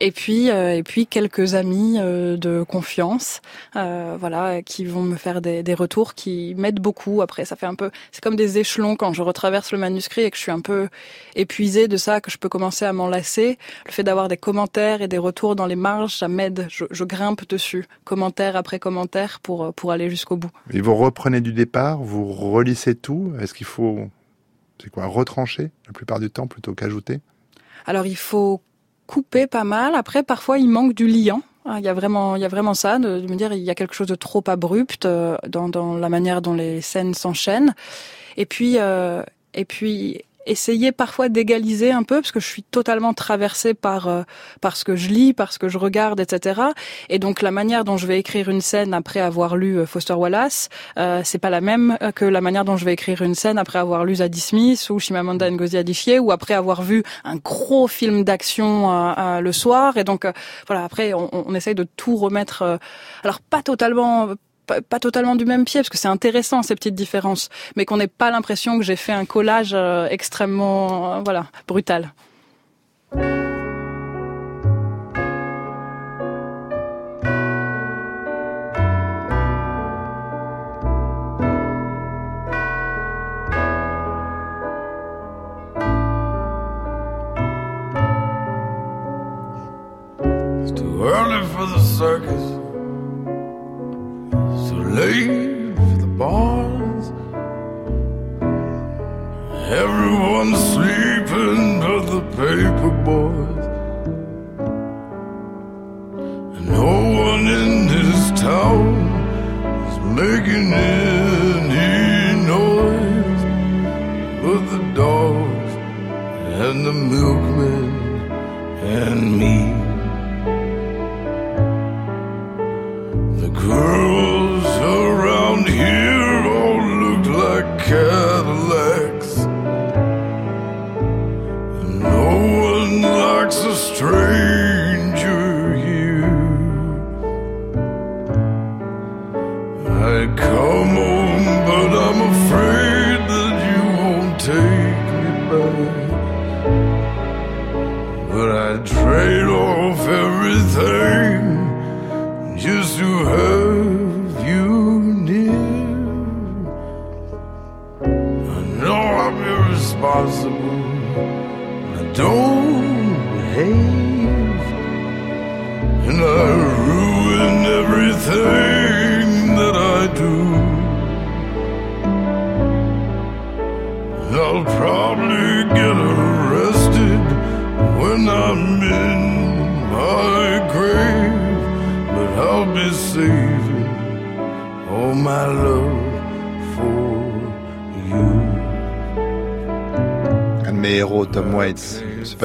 Et puis, euh, et puis quelques amis euh, de confiance, euh, voilà, qui vont me faire des, des retours, qui m'aident beaucoup. Après, ça fait un peu, c'est comme des échelons quand je retraverse le manuscrit et que je suis un peu épuisée de ça, que je peux commencer à m'enlacer. Le fait d'avoir des commentaires et des retours dans les marges, ça m'aide. Je, je, grimpe dessus, commentaire après commentaire, pour pour aller jusqu'au bout. Et vous reprenez du départ, vous relissez tout? Est-ce qu'il faut, c'est quoi, retrancher la plupart du temps plutôt qu'ajouter? Alors il faut couper pas mal. Après, parfois, il manque du liant. Il y a vraiment, il y a vraiment ça, de, me dire, il y a quelque chose de trop abrupt euh, dans, dans la manière dont les scènes s'enchaînent. Et puis, euh, et puis, essayer parfois d'égaliser un peu parce que je suis totalement traversée par euh, par ce que je lis, par ce que je regarde, etc. Et donc la manière dont je vais écrire une scène après avoir lu euh, Foster Wallace, euh, c'est pas la même que la manière dont je vais écrire une scène après avoir lu Zadie Smith ou Chimamanda Ngozi Adichie ou après avoir vu un gros film d'action euh, euh, le soir. Et donc euh, voilà, après on, on essaye de tout remettre. alors pas totalement pas, totalement du même pied parce que c'est intéressant ces petites différences, mais qu'on n'ait pas l'impression que j'ai fait un collage euh, extrêmement euh, voilà brutal. Circus. For the bars. Everyone's sleeping but the paper boys. And no one in this town is making any noise but the dogs and the milkmen and me. The girls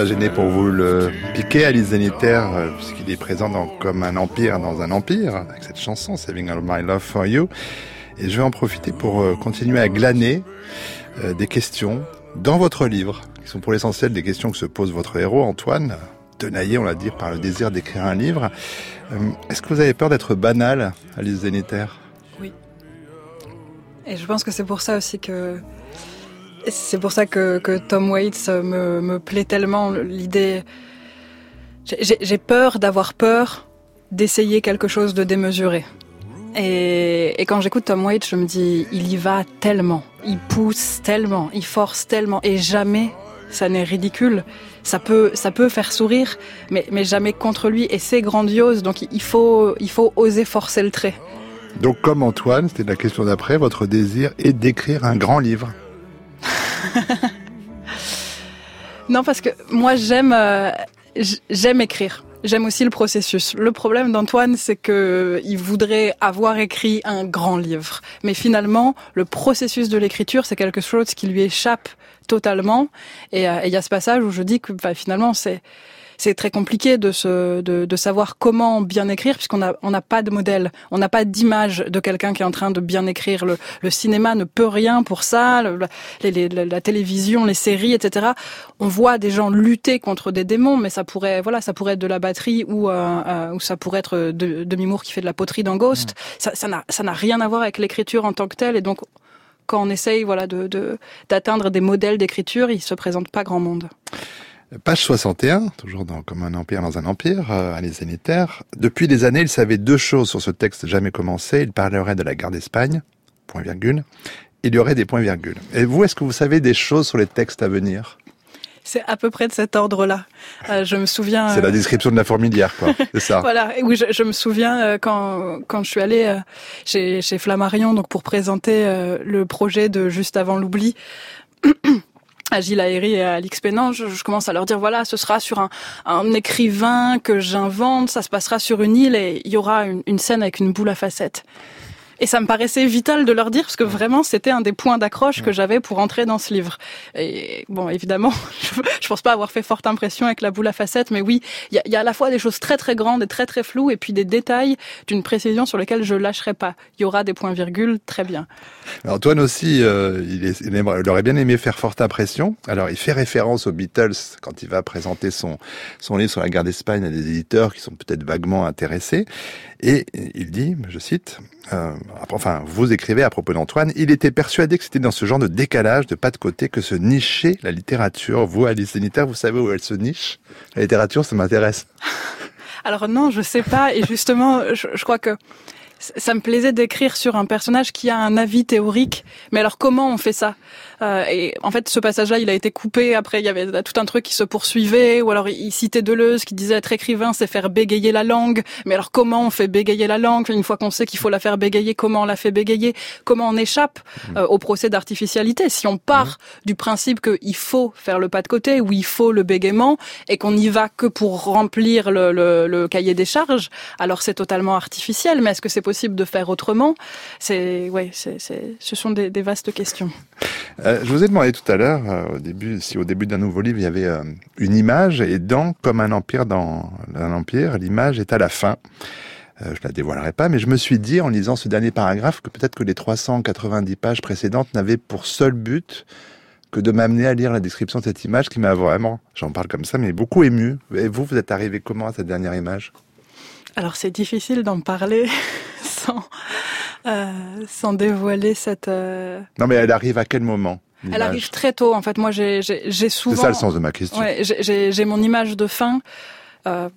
gêné pour vous le piquer, Alice Zeniter, euh, puisqu'il est présent comme un empire dans un empire, avec cette chanson, Saving All My Love for You. Et je vais en profiter pour euh, continuer à glaner euh, des questions dans votre livre, qui sont pour l'essentiel des questions que se pose votre héros, Antoine, tenaillé, on l'a dit, par le désir d'écrire un livre. Est-ce que vous avez peur d'être banal, Alice Zeniter Oui. Et je pense que c'est pour ça aussi que c'est pour ça que, que Tom Waits me, me plaît tellement l'idée. J'ai j'ai peur d'avoir peur d'essayer quelque chose de démesuré. Et, et quand j'écoute Tom Waits, je me dis, il y va tellement, il pousse tellement, il force tellement, et jamais ça n'est ridicule. Ça peut, ça peut faire sourire, mais, mais jamais contre lui. Et c'est grandiose, donc il faut, il faut oser forcer le trait. Donc comme Antoine, c'était la question d'après, votre désir est d'écrire un grand livre. Non, parce que moi j'aime, euh, j'aime écrire. J'aime aussi le processus. Le problème d'Antoine, c'est que il voudrait avoir écrit un grand livre, mais finalement, le processus de l'écriture, c'est quelque chose qui lui échappe totalement. Et euh, il y a ce passage où je dis que bah, finalement, c'est c'est très compliqué de, se, de, de savoir comment bien écrire puisqu'on n'a on n'a pas de modèle, on n'a pas d'image de quelqu'un qui est en train de bien écrire. Le, le cinéma ne peut rien pour ça, le- les- les- la, télévision, les séries, etc. On voit des gens lutter contre des démons, mais ça pourrait, voilà, ça pourrait être de la batterie ou, euh, euh, ou ça pourrait être de, Demi Moore qui fait de la poterie dans Ghost. Ça n'a ça n'a rien à voir avec l'écriture en tant que telle, et donc quand on essaye voilà de de- d'atteindre des modèles d'écriture, il se présente pas grand monde. Page 61, toujours dans Comme un empire dans un empire, euh, Alice Zeniter. Depuis des années, il savait deux choses sur ce texte jamais commencé. Il parlerait de la guerre d'Espagne, point virgule. Il y aurait des points virgules. Et vous, est-ce que vous savez des choses sur les textes à venir? C'est à peu près de cet ordre-là. Euh, je me souviens. C'est la euh, description de la fourmilière, quoi. C'est ça. Voilà, et oui, je, je me souviens euh, quand quand je suis allée euh, chez chez Flammarion donc pour présenter euh, le projet de juste avant l'oubli. À Gilles Aéry et à Alix Pénan, je, je commence à leur dire voilà, ce sera sur un, un écrivain que j'invente, ça se passera sur une île et il y aura une, une scène avec une boule à facettes. Et ça me paraissait vital de leur dire parce que vraiment c'était un des points d'accroche que j'avais pour entrer dans ce livre. Et bon, évidemment, je, pense pas avoir fait forte impression avec la boule à facettes, mais oui, il y a, il y a à la fois des choses très très grandes et très très floues et puis des détails d'une précision sur lesquels je lâcherai pas. Il y aura des points virgules, très bien. Alors, Antoine aussi, euh, il, est- il aimerait- il aurait bien aimé faire forte impression. Alors, il fait référence aux Beatles quand il va présenter son, son livre sur la guerre d'Espagne à des éditeurs qui sont peut-être vaguement intéressés. Et il dit, je cite, euh, enfin, vous écrivez à propos d'Antoine, il était persuadé que c'était dans ce genre de décalage, de pas de côté, que se nichait la littérature. Vous, Alice Zeniter, vous savez où elle se niche? La littérature, ça m'intéresse. Alors non, je sais pas. Et justement, je, crois que ça me plaisait d'écrire sur un personnage qui a un avis théorique. Mais alors comment on fait ça? Euh, Et en fait, ce passage-là, il a été coupé. Après, il y avait tout un truc qui se poursuivait. Ou alors, il citait Deleuze qui disait être écrivain, c'est faire bégayer la langue. Mais alors, comment on fait bégayer la langue Une fois qu'on sait qu'il faut la faire bégayer, comment on la fait bégayer? Comment on échappe euh, au procès d'artificialité? Si on part du principe qu'il faut faire le pas de côté, ou il faut le bégaiement, et qu'on n'y va que pour remplir le, le- le cahier des charges, alors c'est totalement artificiel. Mais est-ce que c'est possible de faire autrement? C'est, ouais, c'est, c'est, ce sont des, des vastes questions. Euh, je vous ai demandé tout à l'heure, euh, au début, si au début d'un nouveau livre il y avait euh, une image, et dans Comme un empire dans un empire, l'image est à la fin. Euh, je la dévoilerai pas, mais je me suis dit en lisant ce dernier paragraphe que peut-être que les 390 pages précédentes n'avaient pour seul but que de m'amener à lire la description de cette image qui m'a vraiment, j'en parle comme ça, mais beaucoup ému. Et vous, vous êtes arrivé comment à cette dernière image? Alors c'est difficile d'en parler sans, euh, sans dévoiler cette. euh, Non, mais elle arrive à quel moment Elle arrive très tôt. En fait, moi, j'ai souvent. C'est ça le sens de ma question. Ouais, j'ai mon image de fin. Euh,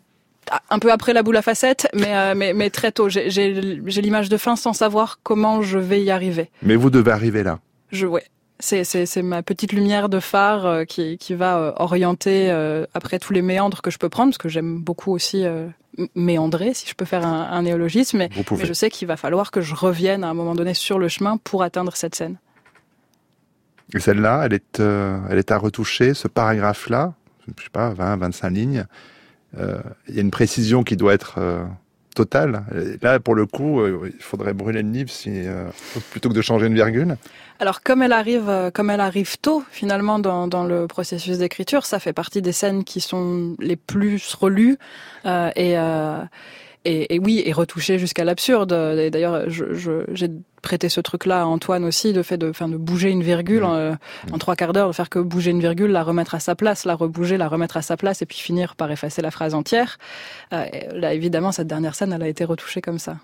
un peu après la boule à facettes, mais, euh, mais, mais, très tôt. J'ai l'image de fin sans savoir comment je vais y arriver. Mais vous devez arriver là. Je, ouais. C'est ma petite lumière de phare euh, qui, qui va euh, orienter après tous les méandres que je peux prendre, parce que j'aime beaucoup aussi méandrer, si je peux faire un, un néologisme. Mais, mais je sais qu'il va falloir que je revienne à un moment donné sur le chemin pour atteindre cette scène. Et celle-là, elle est, elle est à retoucher, ce paragraphe-là, je sais pas, 20, 25 lignes. Euh, il y a une précision qui doit être euh, totale. Là, pour le coup, euh, il faudrait brûler le livre si, plutôt que de changer une virgule. Alors, comme elle arrive, arrive tôt, finalement, dans, dans le processus d'écriture, ça fait partie des scènes qui sont les plus relues et et, et, oui, et retouché jusqu'à l'absurde. D'ailleurs, j'ai prêté ce truc-là à Antoine aussi, de fait de, enfin, de bouger une virgule mmh. en, en, trois quarts d'heure, de faire que bouger une virgule, la remettre à sa place, la rebouger, la remettre à sa place, et puis finir par effacer la phrase entière. Euh, là, évidemment, cette dernière scène, elle a été retouchée comme ça.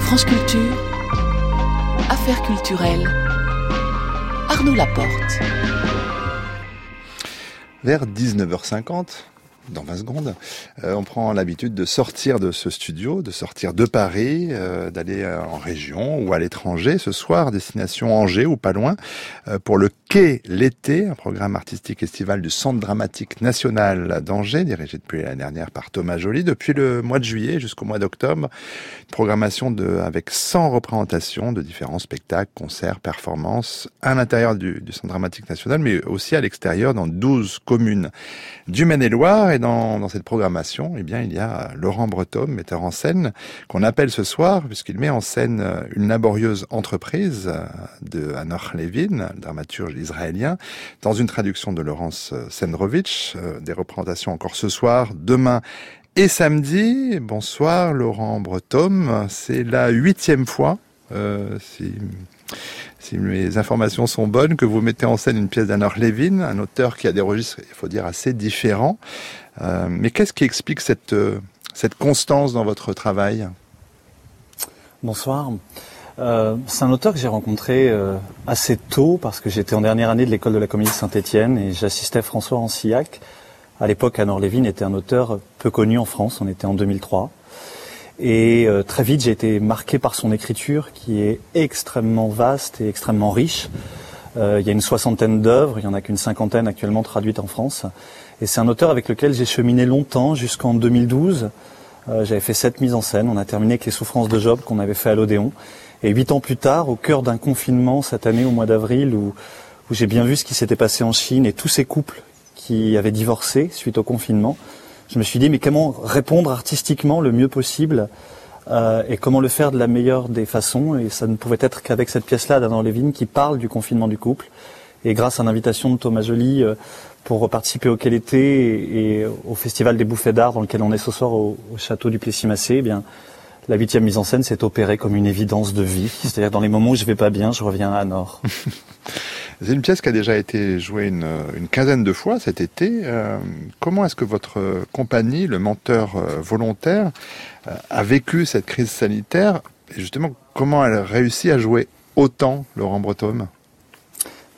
France Culture, affaires culturelles. Arnaud Laporte. Vers 19h50, dans 20 secondes, euh, on prend l'habitude de sortir de ce studio, de sortir de Paris, euh, d'aller euh, en région ou à l'étranger. Ce soir, destination Angers ou pas loin, pour le Quai l'été, un programme artistique estival du Centre dramatique national d'Angers, dirigé depuis l'année dernière par Thomas Joly, depuis le mois de juillet jusqu'au mois d'octobre. Une programmation avec 100 représentations de différents spectacles, concerts, performances à l'intérieur du Centre dramatique national, mais aussi à l'extérieur dans 12 communes du Maine-et-Loire dans, cette programmation, eh bien, il y a Laurent Breton, metteur en scène, qu'on appelle ce soir, puisqu'il met en scène une laborieuse entreprise de Hanoch Levin, dramaturge israélien, dans une traduction de Laurence Sendrovitch, euh, des représentations encore ce soir, demain et samedi. Bonsoir Laurent Breton, c'est la huitième fois, euh, si mes informations sont bonnes, que vous mettez en scène une pièce d'Anor Levin, un auteur qui a des registres, il faut dire, assez différents. Euh, mais qu'est-ce qui explique cette, euh, cette constance dans votre travail? Bonsoir. Euh, c'est un auteur que j'ai rencontré assez tôt parce que j'étais en dernière année de l'école de la comédie Saint-Étienne et j'assistais François Rancillac. À l'époque, Anor Levin était un auteur peu connu en France, on était en 2003. Et très vite, j'ai été marqué par son écriture qui est extrêmement vaste et extrêmement riche. il y a une soixantaine d'œuvres, il n'y en a qu'une cinquantaine actuellement traduites en France. Et c'est un auteur avec lequel j'ai cheminé longtemps, jusqu'en 2012. Euh, j'avais fait sept mises en scène. On a terminé avec les souffrances de Job qu'on avait fait à l'Odéon. Et huit ans plus tard, au cœur d'un confinement cette année, au mois d'avril, où, où j'ai bien vu ce qui s'était passé en Chine et tous ces couples qui avaient divorcé suite au confinement, je me suis dit, mais comment répondre artistiquement le mieux possible euh, et comment le faire de la meilleure des façons? Et ça ne pouvait être qu'avec cette pièce-là d'Adam Levine qui parle du confinement du couple. Et grâce à l'invitation de Thomas Joly, euh, pour participer au Quel été et, au Festival des Bouffées d'Art dans lequel on est ce soir au, château du Plessis-Massé, eh bien, la huitième mise en scène s'est opérée comme une évidence de vie. C'est-à-dire dans les moments où je vais pas bien, je reviens à Nord. C'est une pièce qui a déjà été jouée une, quinzaine de fois cet été. Euh, comment est-ce que votre compagnie, le menteur euh, volontaire, euh, a vécu cette crise sanitaire Et justement, comment elle réussit à jouer autant Laurent Breton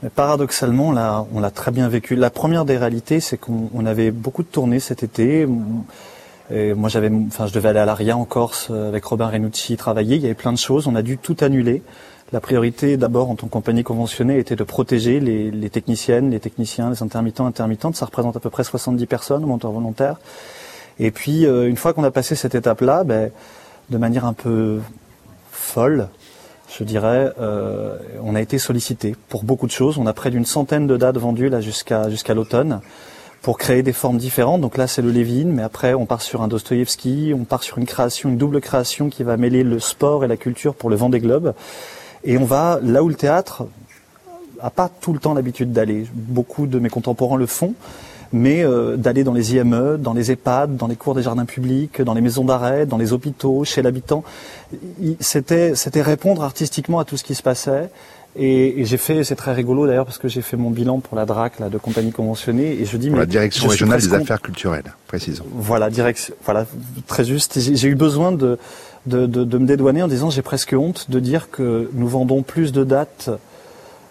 mais paradoxalement, on l'a très bien vécu. La première des réalités, c'est qu'on avait beaucoup de tournées cet été. Moi, je devais aller à l'Aria en Corse avec Robin Renucci travailler. Il y avait plein de choses. On a dû tout annuler. La priorité, d'abord, en tant que compagnie conventionnée, était de protéger les, techniciennes, les techniciens, les intermittents, intermittentes. Ça représente à peu près 70 personnes, monteurs volontaires. Et puis, euh, une fois qu'on a passé cette étape-là, ben, de manière un peu folle, je dirais, euh, on a été sollicité pour beaucoup de choses. On a près d'une centaine de dates vendues là jusqu'à l'automne pour créer des formes différentes. Donc là, c'est le Lévin, mais après, on part sur un Dostoïevski, on part sur une création, une double création qui va mêler le sport et la culture pour le vent des globes. Et on va là où le théâtre a pas tout le temps l'habitude d'aller. Beaucoup de mes contemporains le font. mais euh, d'aller dans les IME, dans les EHPAD, dans les cours des jardins publics, dans les maisons d'arrêt, dans les hôpitaux, chez l'habitant. C'était, c'était répondre artistiquement à tout ce qui se passait. Et, et j'ai fait, c'est très rigolo d'ailleurs parce que j'ai fait mon bilan pour la DRAC là, de compagnie conventionnée et je dis pour mais la direction régionale des affaires culturelles, précisons. voilà, direction, voilà, très juste. J'ai eu besoin de, de, de, de me dédouaner en disant j'ai presque honte de dire que nous vendons plus de dates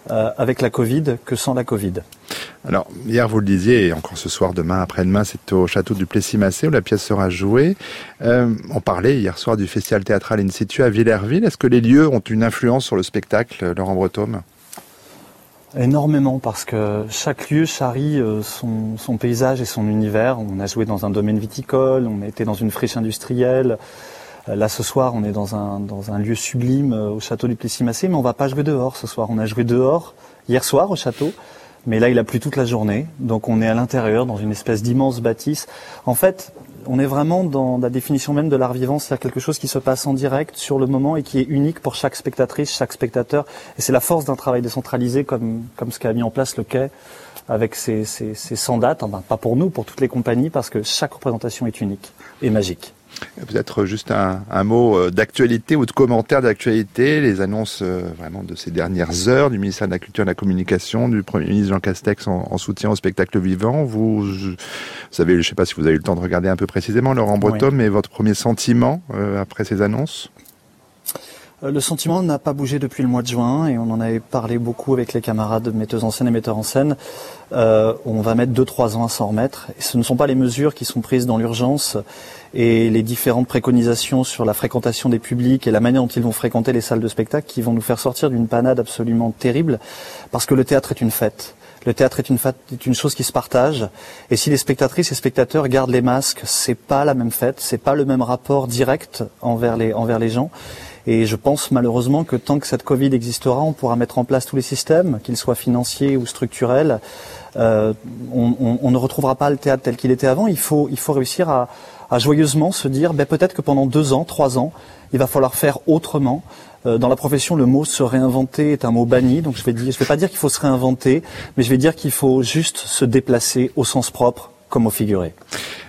euh, avec la Covid que sans la Covid. Alors, hier, vous le disiez, et encore ce soir, demain, après-demain, c'est au château du Plessis-Massé où la pièce sera jouée. Euh, on parlait hier soir du festival théâtral in situ à Villerville. Est-ce que les lieux ont une influence sur le spectacle, Laurent Breton? Énormément parce que chaque lieu charrie euh, son, son paysage et son univers. On a joué dans un domaine viticole, on a été dans une friche industrielle. Euh, Là ce soir on est dans un, dans un lieu sublime euh, au château du Plessis-Massé, mais on va pas jouer dehors ce soir. On a joué dehors hier soir au château, mais là il a plu toute la journée, donc on est à l'intérieur dans une espèce d'immense bâtisse. En fait, on est vraiment dans la définition même de l'art vivant, c'est-à-dire quelque chose qui se passe en direct sur le moment et qui est unique pour chaque spectatrice, chaque spectateur. Et c'est la force d'un travail décentralisé comme, comme ce qu'a mis en place le Quai avec ses, ses, ses 100 dates, enfin, pas pour nous, pour toutes les compagnies, parce que chaque représentation est unique et magique. Peut-être juste un, un mot euh, d'actualité ou de commentaire d'actualité, les annonces euh, vraiment de ces dernières heures du ministère de la Culture et de la Communication, du Premier ministre Jean Castex en, en soutien au spectacle vivant. Vous, savez, je ne sais pas si vous avez eu le temps de regarder un peu précisément, Laurent Breton, Oui. mais votre premier sentiment euh, après ces annonces? Le sentiment n'a pas bougé depuis le mois de juin et on en avait parlé beaucoup avec les camarades metteuses en scène et metteurs en scène. Euh, on va mettre 2-3 ans à s'en remettre. Et ce ne sont pas les mesures qui sont prises dans l'urgence et les différentes préconisations sur la fréquentation des publics et la manière dont ils vont fréquenter les salles de spectacle qui vont nous faire sortir d'une panade absolument terrible parce que le théâtre est une fête. Le théâtre est une, chose qui se partage. Et si les spectatrices et spectateurs gardent les masques, c'est pas la même fête, c'est pas le même rapport direct envers les gens. Et je pense malheureusement que tant que cette Covid existera, on pourra mettre en place tous les systèmes, qu'ils soient financiers ou structurels. Euh, on, on- on ne retrouvera pas le théâtre tel qu'il était avant. Il faut, il faut réussir à, à joyeusement se dire, ben, peut-être que pendant deux ans, trois ans, il va falloir faire autrement. Euh, Dans la profession, le mot se réinventer est un mot banni, donc je vais dire, je vais pas dire qu'il faut se réinventer, mais je vais dire qu'il faut juste se déplacer au sens propre comme au figuré.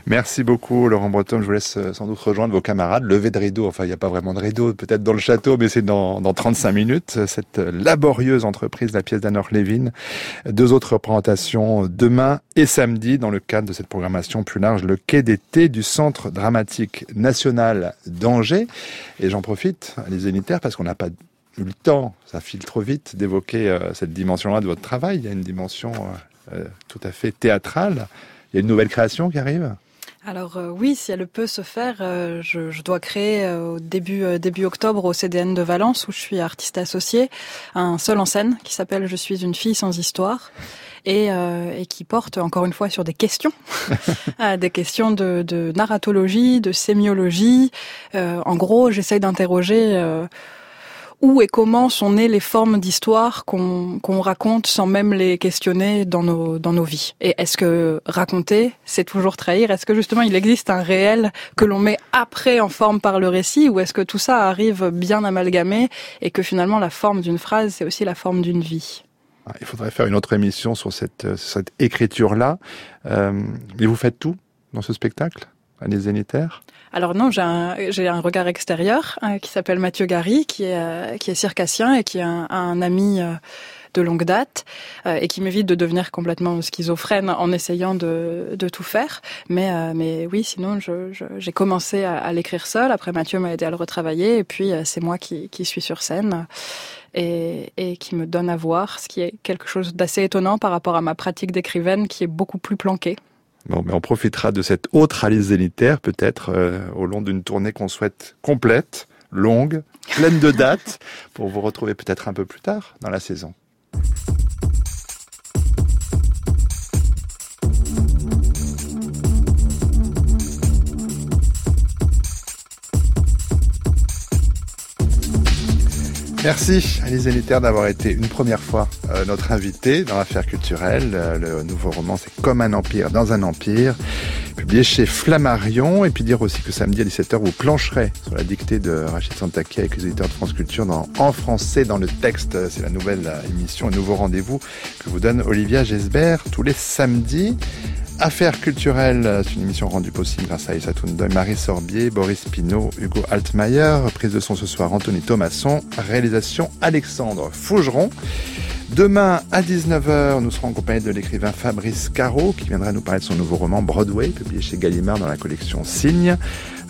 Merci beaucoup, Laurent Breton. Je vous laisse euh, sans doute rejoindre vos camarades. Levé de rideau, enfin, il n'y a pas vraiment de rideau, peut-être dans le château, mais c'est dans, dans 35 minutes. Cette euh, laborieuse entreprise, la pièce d'Anor Levin. Deux autres représentations euh, demain et samedi dans le cadre de cette programmation plus large, le quai d'été du Centre dramatique national d'Angers. Et j'en profite, les zénitaires, parce qu'on n'a pas eu le temps, ça file trop vite, d'évoquer cette dimension-là de votre travail. Il y a une dimension euh, tout à fait théâtrale. Il y a une nouvelle création qui arrive Alors euh, oui, si elle peut se faire, euh, je, je dois créer euh, au début euh, début octobre au CDN de Valence où je suis artiste associé un seul en scène qui s'appelle Je suis une fille sans histoire et, euh, et qui porte encore une fois sur des questions, des questions de, de narratologie, de sémiologie. Euh, en gros, j'essaye d'interroger. Où et comment sont nées les formes d'histoire qu'on qu'on raconte sans même les questionner dans nos, dans nos vies. Et est-ce que raconter, c'est toujours trahir? Est-ce que justement il existe un réel que l'on met après en forme par le récit Ou est-ce que tout ça arrive bien amalgamé et que finalement la forme d'une phrase, c'est aussi la forme d'une vie? Ah, Il faudrait faire une autre émission sur cette, cette écriture-là. Euh, mais vous faites tout dans ce spectacle, Alors non, j'ai un, regard extérieur euh, qui s'appelle Mathieu Gary, qui est, euh, qui est circassien et qui est un, ami euh, de longue date euh, et qui m'évite de devenir complètement schizophrène en essayant de, tout faire. Mais, oui, sinon, j'ai commencé à, l'écrire seul. Après, Mathieu m'a aidé à le retravailler et puis c'est moi qui, suis sur scène. Et qui me donne à voir, ce qui est quelque chose d'assez étonnant par rapport à ma pratique d'écrivaine qui est beaucoup plus planquée. On profitera de cette autre Alice zénitaire, peut-être, euh, au long d'une tournée qu'on souhaite complète, longue, pleine de dates, pour vous retrouver peut-être un peu plus tard dans la saison. Merci Alice Zénitaire d'avoir été une première fois euh, notre invitée dans l'affaire culturelle. Euh, le nouveau roman, c'est Comme un empire dans un empire, publié chez Flammarion. Et puis dire aussi que samedi à 17h, vous plancherez sur la dictée de Rachid Santaki avec les éditeurs de France Culture En français dans le texte. C'est la nouvelle euh, émission, un nouveau rendez-vous que vous donne Olivia Gesbert tous les samedis. Affaires culturelles, c'est une émission rendue possible grâce à Issa Toundoy, Marie Sorbier, Boris Pinault, Hugo Altmaier. Reprise de son ce soir, Anthony Thomasson. Réalisation, Alexandre Fougeron. Demain à 19h, nous serons en compagnie de l'écrivain Fabrice Caro qui viendra nous parler de son nouveau roman Broadway, publié chez Gallimard dans la collection Signe.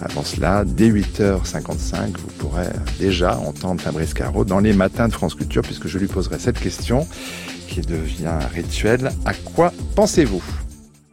Avant cela, dès 8h55, vous pourrez déjà entendre Fabrice Caro dans les matins de France Culture puisque je lui poserai cette question qui devient rituel. À quoi pensez-vous?